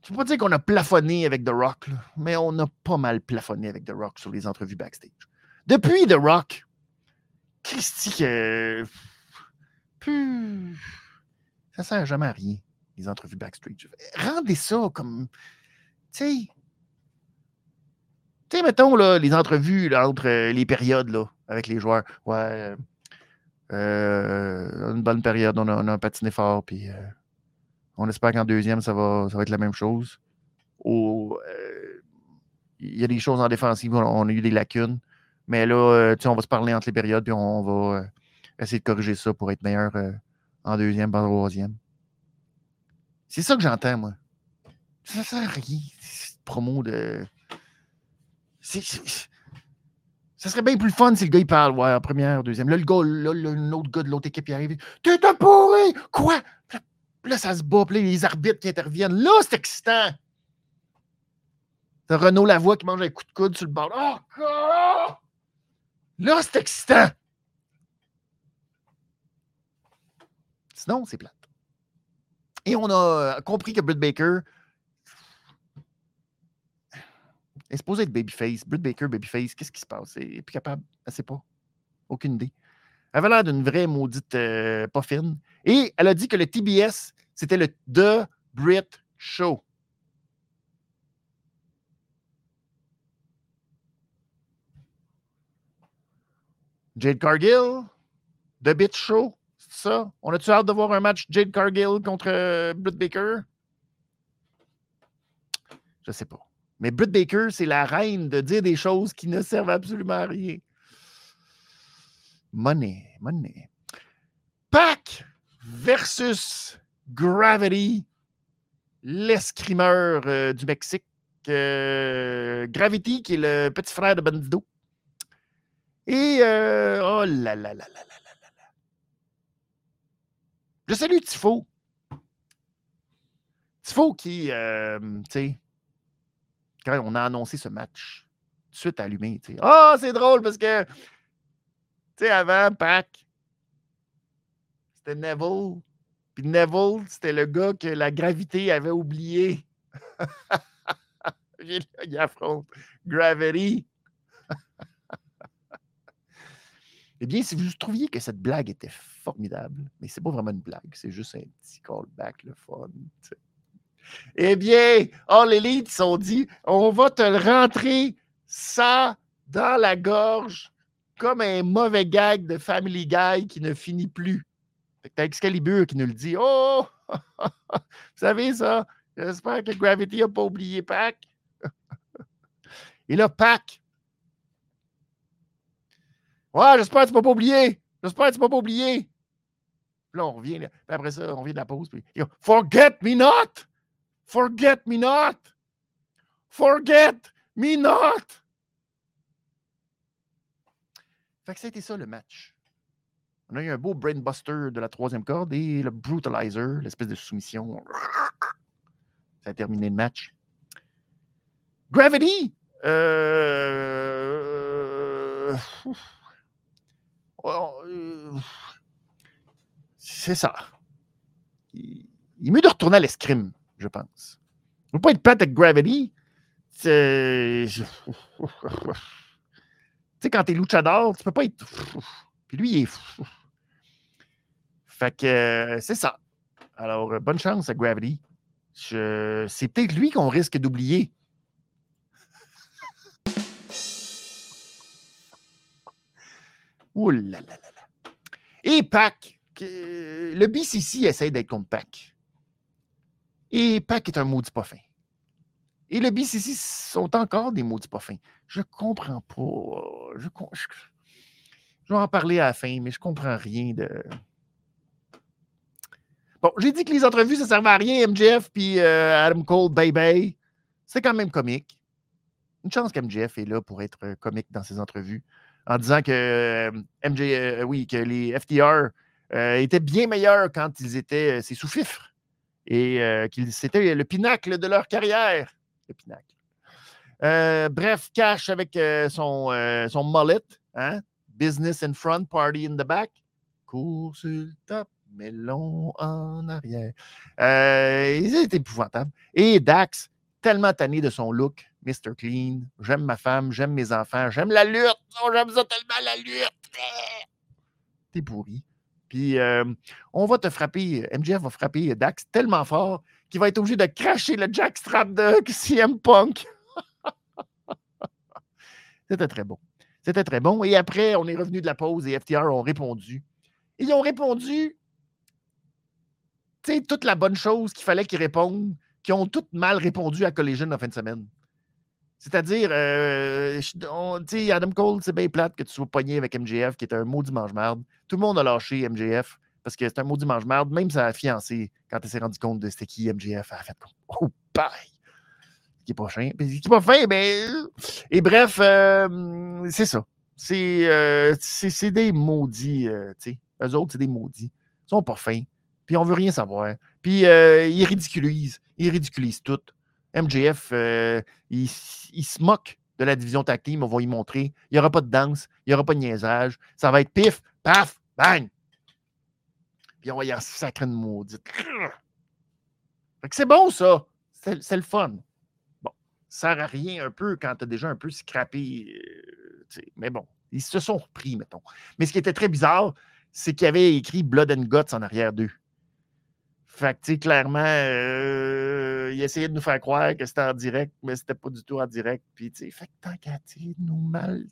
je ne peux pas dire qu'on a plafonné avec The Rock, mais on a pas mal plafonné avec The Rock sur les entrevues backstage. Depuis The Rock, Christy, que. Plus. Ça sert jamais à rien, les entrevues backstage. Rendez ça comme. Tu sais. Tu sais, mettons, là, les entrevues là, entre euh, les périodes là, avec les joueurs. Ouais. euh, une bonne période, on a, on a patiné fort, puis euh, on espère qu'en deuxième, ça va, ça va être la même chose. Il y a des choses en défensive, on, on a eu des lacunes. Mais là, tu on va se parler entre les périodes, puis on, va euh, essayer de corriger ça pour être meilleur en deuxième, en troisième. C'est ça que j'entends, moi. Ça sert à rien, cette promo de. Ça serait bien plus fun si le gars il parle, ouais, première, deuxième. Là, le gars, là, l'autre gars de l'autre équipe il arrive. T'es un pourri! Quoi? Là, ça se bat, puis là, les arbitres qui interviennent. Là, c'est excitant! T'as Renaud Lavoie qui mange un coup de coude sur le bord. Oh! Là, c'est excitant! Sinon, c'est plate. Et on a euh, compris que Britt Baker est supposé être babyface. Britt Baker, babyface, qu'est-ce qui se passe? Elle est plus capable. Elle ne sait pas. Aucune idée. Elle avait l'air d'une vraie maudite euh, pas. Et elle a dit que le TBS, c'était le The Brit Show. Jade Cargill, The Bit Show, ça? On a-tu hâte de voir un match Jade Cargill contre euh, Britt Baker? Je sais pas. Mais Britt Baker, c'est la reine de dire des choses qui ne servent absolument à rien. Money, money. Pac versus Gravity, l'escrimeur euh, du Mexique. Euh, Gravity, qui est le petit frère de Bandido. Et oh là là là là là je salue Tifo. Tifo qui, euh, tu sais, quand on a annoncé ce match, tout de suite allumé, tu sais. Ah, c'est drôle parce que, tu sais, avant, Pac, c'était Neville. Puis Neville, c'était le gars que la gravité avait oublié. (laughs) Il affronte Gravity. (laughs) Eh bien, si vous trouviez que cette blague était formidable, mais c'est pas vraiment une blague, c'est juste un petit callback, le fun. Eh bien, oh, les leads sont dit on va te le rentrer ça dans la gorge comme un mauvais gag de Family Guy qui ne finit plus. T'as Excalibur qui nous le dit Oh, vous savez ça, j'espère que Gravity n'a pas oublié Pac. (laughs) Et là, Pac, Ouais, j'espère que tu m'as pas oublié. J'espère que tu m'as pas oublié. Puis Là, on revient. Puis après ça, on revient de la pause. Puis, il dit, Forget me not! Forget me not! Forget me not! Fait que c'était ça le match. On a eu un beau brainbuster de la troisième corde et le brutalizer, l'espèce de soumission. Ça a terminé le match. Gravity! Euh... Oh, euh, C'est ça. Il, est mieux de retourner à l'escrime, je pense. Il ne pas être plate avec Gravity. (laughs) Tu sais, quand t'es luchador, tu peux pas être. (laughs) Puis lui, il est. (laughs) Fait que euh, c'est ça. Alors, euh, bonne chance à Gravity. C'est peut-être lui qu'on risque d'oublier. Ouh là là là là. Et Pac, le BCC essaie d'être contre Pac. Et Pac est un maudit pas fin. Et le BCC sont encore des maudits pas fins. Je comprends pas. Je, vais en parler à la fin, mais je comprends rien de. Bon, j'ai dit que les entrevues, ça servait à rien, MJF puis euh, Adam Cole, baby. C'est quand même comique. Une chance qu'MJF est là pour être euh, comique dans ses entrevues en disant que euh, MJ, oui, que les FTR euh, étaient bien meilleurs quand ils étaient ses sous-fifres et qu'ils c'était le pinacle de leur carrière. Le pinacle. bref, Cash avec son, son mullet, hein? business in front, party in the back. Cours sur le top, mais long en arrière. Euh, il épouvantable. Et Dax, tellement tanné de son look, Mr. Clean. J'aime ma femme, j'aime mes enfants, j'aime la lutte. Oh, j'aime ça tellement la lutte. T'es pourri. Puis euh, on va te frapper, MJF va frapper Dax tellement fort qu'il va être obligé de cracher le jackstrap de (laughs) CM Punk. (laughs) C'était très bon. C'était très bon. Et après, on est revenu de la pause et FTR ont répondu. Ils ont répondu, tu sais, toute la bonne chose qu'il fallait qu'ils répondent, qui ont toutes mal répondu à Collision en fin de semaine. C'est-à-dire, euh, Adam Cole, c'est bien plate que tu sois pogné avec MJF, qui est un maudit mange-marde. Tout le monde a lâché MJF parce que c'est un maudit mange-marde. Même sa fiancée, quand elle s'est rendu compte de c'était qui MJF, elle a fait Oh, bye! qui est pas fin. Qui est pas fin, mais. Et bref, euh, c'est ça. Euh, c'est des maudits, euh, tu sais. Eux autres, c'est des maudits. Ils sont pas fins. Puis on veut rien savoir. Puis ils ridiculisent. Ils ridiculisent tout. MJF, il, se moque de la division tag team. On va y montrer. Il n'y aura pas de danse. Il n'y aura pas de niaisage. Ça va être pif, paf, bang. Puis on va y avoir sacré de maudite. c'est bon, ça. C'est le fun sert à rien un peu quand tu as déjà un peu scrappé. Euh, mais bon, ils se sont repris, mettons. Mais ce qui était très bizarre, c'est qu'il y avait écrit Blood and Guts en arrière d'eux. Fait que, clairement, euh, il essayait de nous faire croire que c'était en direct, mais c'était pas du tout en direct. Puis, tu sais, fait que tant qu'à nous mal.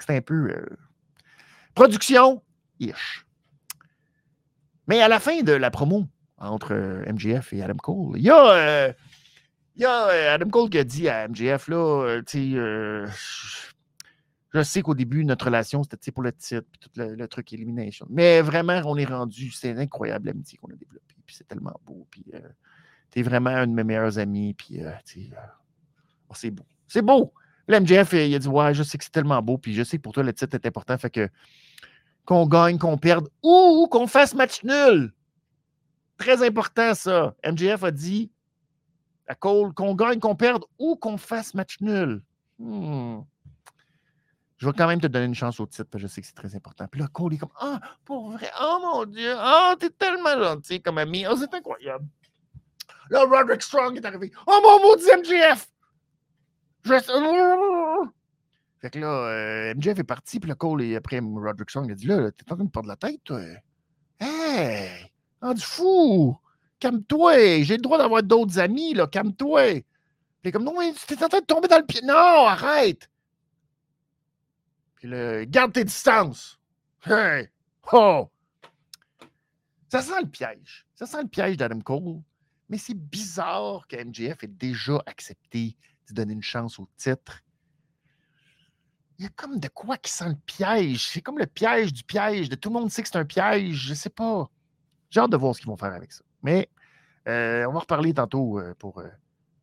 C'était un peu. Euh, production, ish. Mais à la fin de la promo entre MGF et Adam Cole, il y a il y a euh, Adam Cole qui a dit à MJF, là, euh, tu sais, euh, je sais qu'au début, notre relation, c'était pour le titre, puis tout le, truc Elimination. Mais vraiment, on est rendu, c'est incroyable l'amitié qu'on a développée, puis c'est tellement beau, puis tu es vraiment un de mes meilleurs amis, puis tu sais, oh, c'est beau. C'est beau! L'MJF, il a dit, ouais, je sais que c'est tellement beau, puis je sais que pour toi, le titre est important, fait que qu'on gagne, qu'on perde, ou qu'on fasse match nul. Très important, ça. MJF a dit, à Cole, qu'on gagne, qu'on perde ou qu'on fasse match nul. Hmm. Je vais quand même te donner une chance au titre, parce que je sais que c'est très important. Puis là, Cole est comme Ah, pour vrai, oh mon Dieu, oh, t'es tellement gentil comme ami, oh, c'est incroyable. Là, Roderick Strong est arrivé. Oh mon maudit MJF! Je... (laughs) Fait que là, euh, MJF est parti, puis là, Cole, et après Roderick Strong, il a dit Là, t'es en train de perdre la tête, toi. Hey! Oh, du fou! calme-toi, j'ai le droit d'avoir d'autres amis, là, calme-toi. Puis comme, non, tu es en train de tomber dans le pied. Non, arrête. Garde tes distances. Hey, oh. Ça sent le piège. Ça sent le piège d'Adam Cole. Mais c'est bizarre que MJF ait déjà accepté de donner une chance au titre. Il y a comme de quoi qui sent le piège. C'est comme le piège du piège. De tout le monde sait que c'est un piège. Je sais pas. J'ai hâte de voir ce qu'ils vont faire avec ça. Mais euh, on va reparler tantôt euh, pour euh,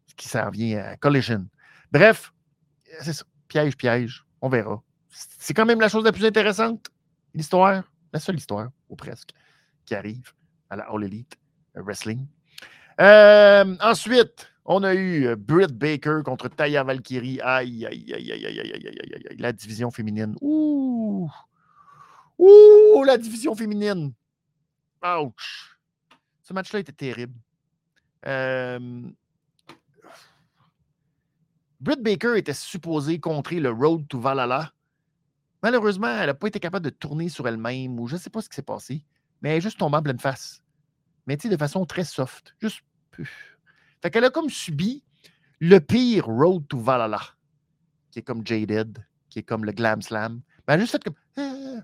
ce qui s'en vient à Collision. Bref, c'est ça. Piège, piège. On verra. C'est quand même la chose la plus intéressante. L'histoire, la seule histoire, ou presque, qui arrive à la All Elite Wrestling. ensuite, on a eu Britt Baker contre Taya Valkyrie. Aïe, aïe, aïe, aïe, aïe, aïe, aïe, aïe, aïe, la division féminine. Ouh! Ouh, la division féminine. Ouch! Ce match-là était terrible. Britt Baker était supposée contrer le Road to Valhalla. Malheureusement, elle n'a pas été capable de tourner sur elle-même ou je ne sais pas ce qui s'est passé, mais elle est juste tombée en pleine face. Mais tu sais, de façon très soft. Juste. Fait qu'elle a comme subi le pire Road to Valhalla, qui est comme Jaded, qui est comme le Glam Slam. Mais elle a juste fait comme. Ah,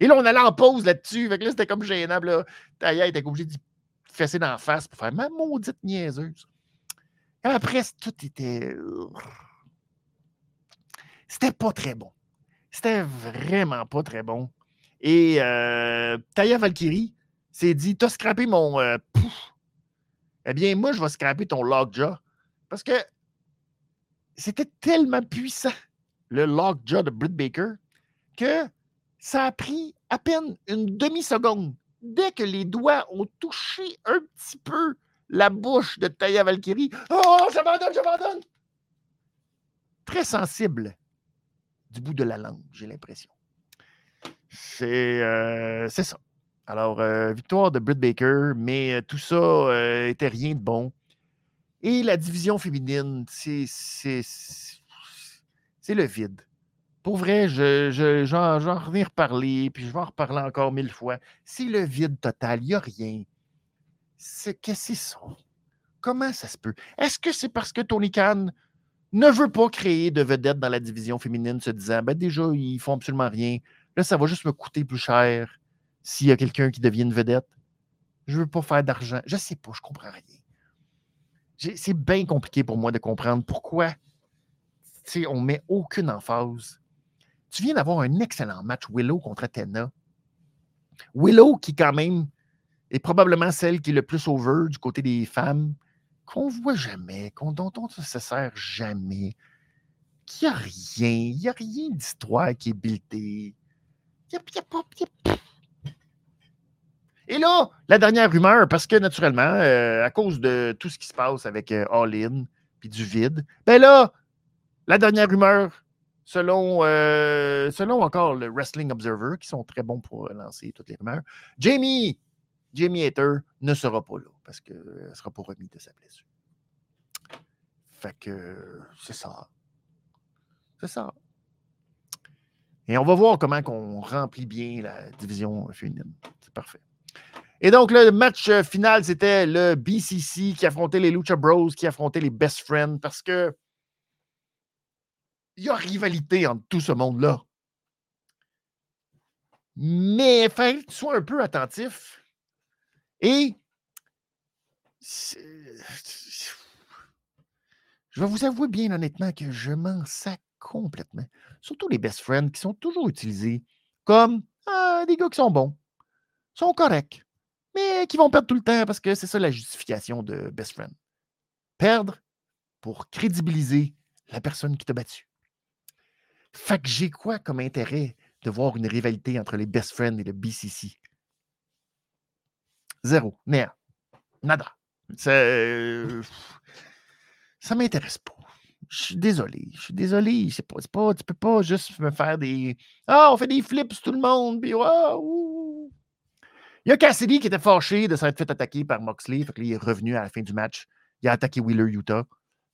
et là, on allait en pause là-dessus. Fait que là, c'était comme gênant. Là, Taya était obligé d'y fesser dans la face pour faire ma maudite niaiseuse. après, tout était. C'était pas très bon. C'était vraiment pas très bon. Et euh, Taya Valkyrie s'est dit T'as scrappé mon. Euh, eh bien, moi, je vais scraper ton lockjaw. Parce que c'était tellement puissant, le lockjaw de Britt Baker, que Ça a pris à peine une demi-seconde. Dès que les doigts ont touché un petit peu la bouche de Taya Valkyrie, oh, j'abandonne, j'abandonne! Très sensible du bout de la langue, j'ai l'impression. C'est euh, ça. Alors, euh, victoire de Britt Baker, mais euh, tout ça était rien de bon. Et la division féminine, c'est le vide. Pour vrai, je, je, j'en, j'en reviens reparler, puis je vais en reparler encore mille fois. C'est le vide total, il n'y a rien. Qu'est-ce que c'est ça? Comment ça se peut? Est-ce que c'est parce que Tony Khan ne veut pas créer de vedettes dans la division féminine, se disant, ben déjà, ils font absolument rien. Là, ça va juste me coûter plus cher s'il y a quelqu'un qui devient une vedette. Je ne veux pas faire d'argent. Je ne sais pas, je ne comprends rien. C'est bien compliqué pour moi de comprendre pourquoi on ne met aucune emphase. Tu viens d'avoir un excellent match Willow contre Athena. Willow, qui quand même est probablement celle qui est le plus over du côté des femmes, qu'on voit jamais, dont on ne se sert jamais. Il n'y a rien, il n'y a rien d'histoire qui est buildé. Il n'y a, pas. Et là, la dernière rumeur, parce que naturellement, euh, à cause de tout ce qui se passe avec euh, All In puis du vide, ben là, la dernière rumeur, selon, euh, selon encore le Wrestling Observer, qui sont très bons pour lancer toutes les rumeurs, Jamie, Jamie Hater ne sera pas là parce qu'elle ne sera pas remis de sa blessure. Fait que c'est ça. C'est ça. Et on va voir comment on remplit bien la division féminine. C'est parfait. Et donc, le match euh, final, c'était le BCC qui affrontait les Lucha Bros, qui affrontait les Best Friends, parce que il y a rivalité entre tout ce monde-là. Mais il sois un peu attentif. Et je vais vous avouer bien honnêtement que je m'en sac complètement. Surtout les best friends qui sont toujours utilisés comme ah, des gars qui sont bons, sont corrects mais qui vont perdre tout le temps parce que c'est ça la justification de best friend. Perdre pour crédibiliser la personne qui t'a battu. Fait que j'ai quoi comme intérêt de voir une rivalité entre les best friends et le BCC? Zéro. Néant. Nada. Ça, euh, ça m'intéresse pas. Je suis désolé. Je suis désolé. C'est pas, pas, tu peux pas juste me faire des. Ah, on fait des flips tout le monde. Puis, il y a Cassidy qui était fâché de s'être fait attaquer par Moxley. Fait il est revenu à la fin du match. Il a attaqué Wheeler Utah.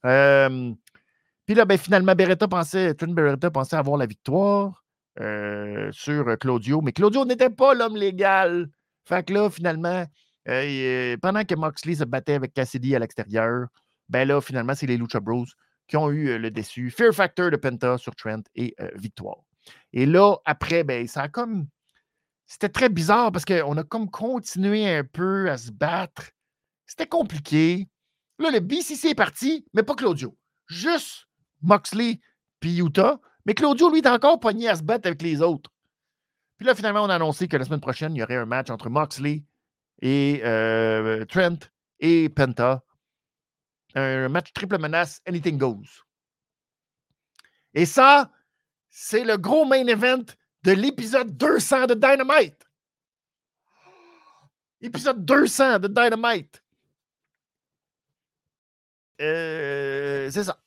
puis là, ben, finalement, Beretta pensait, Beretta pensait avoir la victoire euh, sur Claudio, mais Claudio n'était pas l'homme légal. Fait que là, finalement, euh, pendant que Moxley se battait avec Cassidy à l'extérieur, ben là, finalement, c'est les Lucha Bros qui ont eu euh, le déçu. Fear Factor de Penta sur Trent et victoire. Et là, après, ben, ça a comme c'était très bizarre parce qu'on a comme continué un peu à se battre. C'était compliqué. Là, le BCC est parti, mais pas Claudio. Juste Moxley puis Utah. Mais Claudio, lui, est encore pogné à se battre avec les autres. Puis là, finalement, on a annoncé que la semaine prochaine, il y aurait un match entre Moxley et euh, Trent et Penta. Un match triple menace, anything goes. Et ça, c'est le gros main event de l'épisode 200 de Dynamite. Épisode 200 de Dynamite. Euh, c'est ça.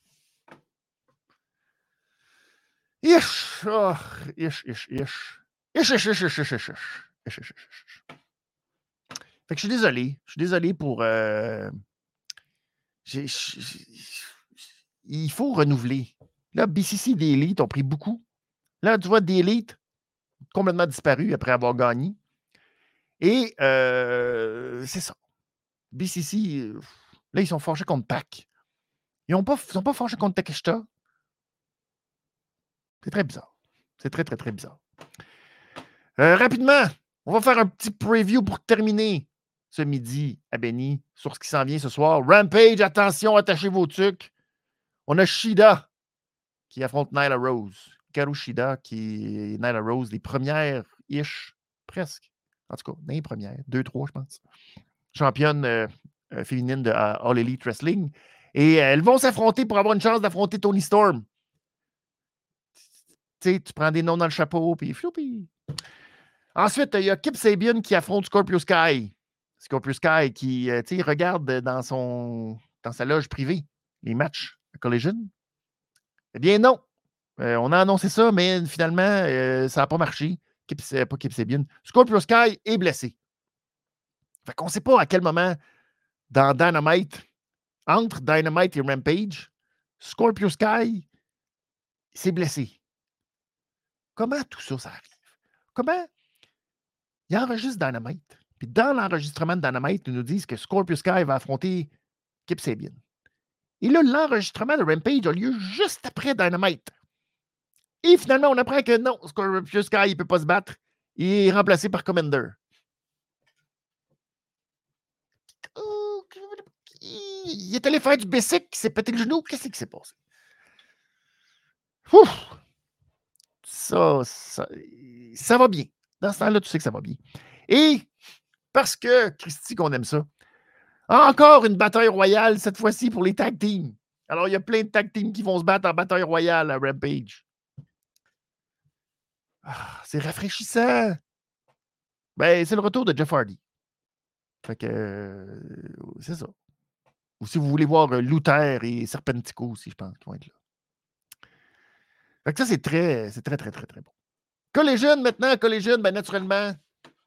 Ish. Oh, ish, ish, ish. Fait que je suis désolé. Je suis désolé pour. Il faut renouveler. Là, BCC d'élite ont pris beaucoup. Là, tu vois, d'élite complètement disparu après avoir gagné. Et c'est ça. BCC, là, ils sont forgés contre Pac. Ils ne sont pas forgés contre Takeshita. C'est très bizarre. C'est très, très, très bizarre. Euh, rapidement, on va faire un petit preview pour terminer ce midi à Benny sur ce qui s'en vient ce soir. Rampage, attention, attachez vos trucs. On a Shida qui affronte Nyla Rose. Karushida, qui est Nyla Rose, les premières-ish, presque. En tout cas, les premières, deux, trois, je pense. Championne euh, euh, féminine de All Elite Wrestling. Et elles vont s'affronter pour avoir une chance d'affronter Tony Storm. tu prends des noms dans le chapeau, puis. Ensuite, il y a Kip Sabian qui affronte Scorpio Sky. Scorpio Sky qui euh, regarde dans, son, dans sa loge privée les matchs à Collision. Eh bien, non. Euh, on a annoncé ça, mais finalement, euh, ça n'a pas marché. Pas Kip Sabian. Scorpio Sky est blessé. Fait qu'on ne sait pas à quel moment dans Dynamite, entre Dynamite et Rampage, Scorpio Sky s'est blessé. Comment tout ça, ça? Comment il enregistre Dynamite? Puis dans l'enregistrement de Dynamite, ils nous disent que Scorpio Sky va affronter Kip Sabian. Et là, l'enregistrement de Rampage a lieu juste après Dynamite. Et finalement, on apprend que non, Scorpio Sky, il ne peut pas se battre. Il est remplacé par Commander. il est allé faire du basic, il s'est pété le genou. Qu'est-ce qui s'est passé? Ça, ça va bien. Dans ce temps-là, tu sais que ça va bien. Et parce que, Christy, qu'on aime ça, encore une bataille royale, cette fois-ci pour les tag teams. Alors, il y a plein de tag teams qui vont se battre en bataille royale à Rampage. Ah, c'est rafraîchissant. Ben, c'est le retour de Jeff Hardy. Fait que, euh, c'est ça. Ou si vous voulez voir euh, Luther et Serpentico aussi, je pense, qu'ils vont être là. Que ça, c'est très, c'est très, très, très, très bon. Collision, maintenant, Collision, ben, naturellement,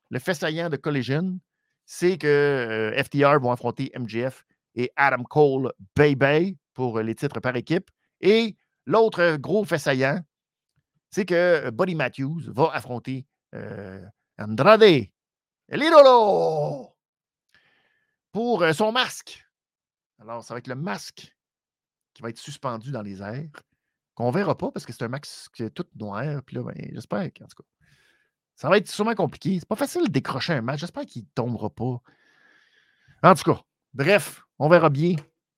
le fait saillant de Collision, c'est que euh, FTR vont affronter MGF et Adam Cole Baby pour les titres par équipe. Et l'autre gros fait saillant, c'est que Buddy Matthews va affronter Andrade, el pour son masque. Alors, ça va être le masque qui va être suspendu dans les airs, qu'on verra pas parce que c'est un masque tout noir. Puis là, ben, j'espère qu'en tout cas, ça va être sûrement compliqué. C'est pas facile de décrocher un match. J'espère qu'il ne tombera pas. En tout cas, bref, on verra bien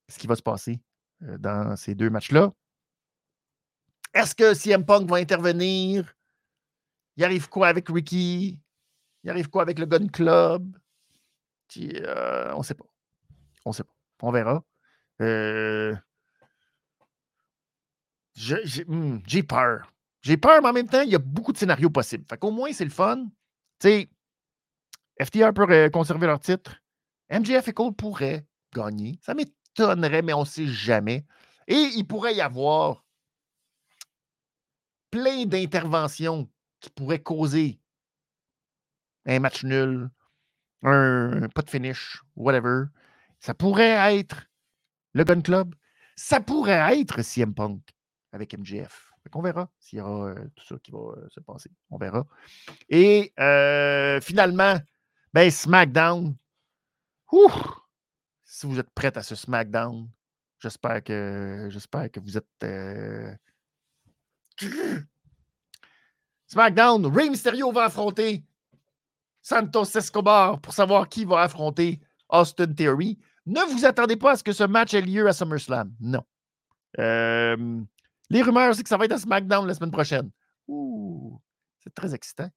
ce qui va se passer euh, dans ces deux matchs-là. Est-ce que CM Punk va intervenir? Il arrive quoi avec Ricky? Il arrive quoi avec le Gun Club? Euh, on ne sait pas. On ne sait pas. On verra. Euh, j'ai peur. J'ai peur, mais en même temps, il y a beaucoup de scénarios possibles. Fait qu'au moins, c'est le fun. Tu sais, FTR pourrait conserver leur titre. MJF et Cole pourraient gagner. Ça m'étonnerait, mais on ne sait jamais. Et il pourrait y avoir plein d'interventions qui pourraient causer un match nul, un pas de finish, whatever. Ça pourrait être le Gun Club. Ça pourrait être CM Punk avec MJF. On verra s'il y aura euh, tout ça qui va euh, se passer. On verra. Et euh, finalement, ben, SmackDown. si vous êtes prêts à ce SmackDown, j'espère que j'espère que vous êtes. (clears throat) SmackDown, Rey Mysterio va affronter Santos Escobar pour savoir qui va affronter Austin Theory. Ne vous attendez pas à ce que ce match ait lieu à SummerSlam. Non. Les rumeurs, c'est que ça va être à SmackDown la semaine prochaine. Ouh, c'est très excitant.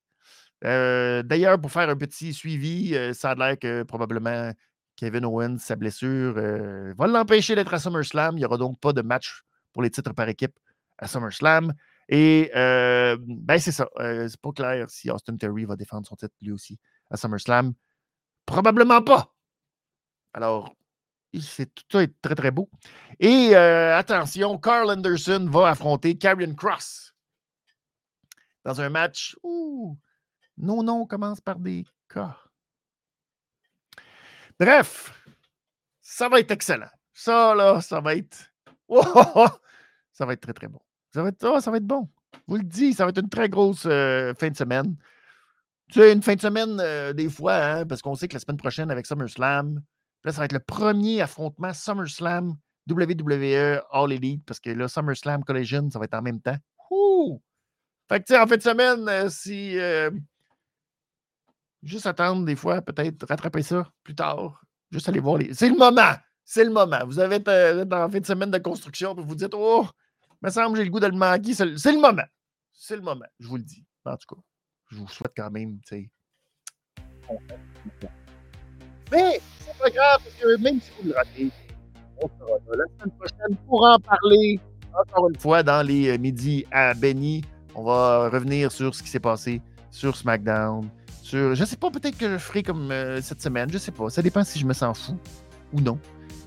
Euh, d'ailleurs, pour faire un petit suivi, euh, ça a l'air que probablement Kevin Owens, sa blessure, va l'empêcher d'être à SummerSlam. Il n'y aura donc pas de match pour les titres par équipe à SummerSlam. Et ben c'est ça. c'est pas clair si Austin Theory va défendre son titre lui aussi à SummerSlam. Probablement pas. Alors, c'est tout ça est très, très beau. Et euh, attention, Carl Anderson va affronter Karrion Cross dans un match où non, non, commence par des cas. Bref, ça va être excellent. Ça, là, ça va être. (laughs) ça va être très, très bon. Ça va être, oh, ça va être bon. Je vous le dis, ça va être une très grosse euh, fin de semaine. Tu sais, une fin de semaine, euh, des fois, hein, parce qu'on sait que la semaine prochaine, avec SummerSlam, Là, ça va être le premier affrontement SummerSlam WWE All Elite parce que là, SummerSlam Collision, ça va être en même temps. Ouh! Fait que, tu sais, en fin de semaine, euh, si. Euh, juste attendre des fois, peut-être rattraper ça plus tard. Juste aller voir les. C'est le moment! C'est le moment. Vous avez euh, la fin de semaine de construction, puis vous dites, oh, me semble j'ai le goût de le manquer. C'est le moment. C'est le moment, je vous le dis. En tout cas, je vous souhaite quand même, tu sais. Mais c'est pas grave, parce que même si vous le ratez, on sera là la semaine prochaine pour en parler encore une fois dans les euh, midis à Benny On va revenir sur ce qui s'est passé sur SmackDown. Sur, je sais pas, peut-être que je ferai comme euh, cette semaine. Je sais pas. Ça dépend si je me sens fou ou non.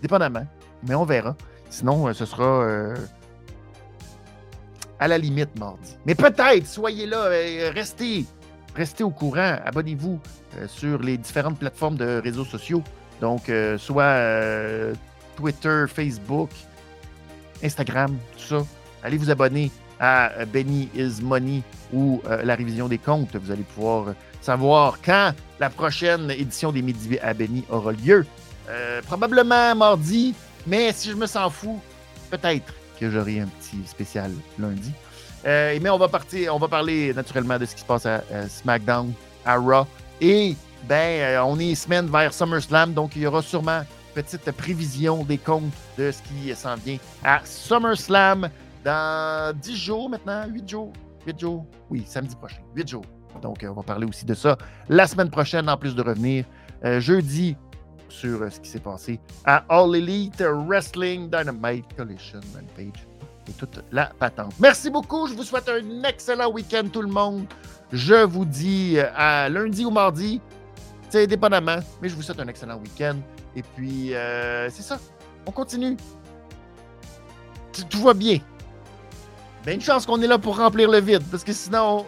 Dépendamment. Mais on verra. Sinon, euh, ce sera à la limite mardi. Mais peut-être, soyez là, restez, restez au courant. Abonnez-vous sur les différentes plateformes de réseaux sociaux. Donc, soit Twitter, Facebook, Instagram, tout ça. Allez vous abonner à euh, Benny is Money ou euh, la révision des comptes. Vous allez pouvoir savoir quand la prochaine édition des Midi à Benny aura lieu. Euh, probablement mardi, mais si je me sens fou, peut-être que j'aurai un petit spécial lundi. Mais on va partir, on va parler naturellement de ce qui se passe à, SmackDown, à Raw. Et ben, on est semaine vers SummerSlam, donc il y aura sûrement petite prévision des comptes de ce qui s'en vient à SummerSlam dans 10 jours maintenant, 8 jours. 8 jours, oui, samedi prochain, 8 jours. Donc, euh, on va parler aussi de ça la semaine prochaine, en plus de revenir euh, jeudi sur euh, ce qui s'est passé à All Elite Wrestling Dynamite Collision Page et toute la patente. Merci beaucoup. Je vous souhaite un excellent week-end, tout le monde. Je vous dis à lundi ou mardi, c'est dépendamment, mais je vous souhaite un excellent week-end. Et puis, c'est ça. On continue. Tout va bien. Ben, une chance qu'on est là pour remplir le vide, parce que sinon,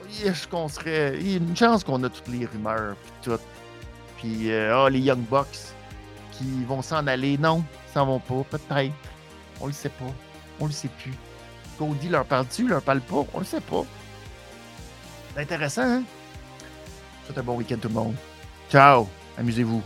qu'on serait. Il y a une chance qu'on a toutes les rumeurs, puis tout. Puis, euh, oh, les Young Bucks qui vont s'en aller. Non, ils s'en vont pas, peut-être. On le sait pas. On le sait plus. Cody leur parle-tu, leur parle pas? On le sait pas. C'est intéressant, hein? C'est un bon week-end tout le monde. Ciao! Amusez-vous.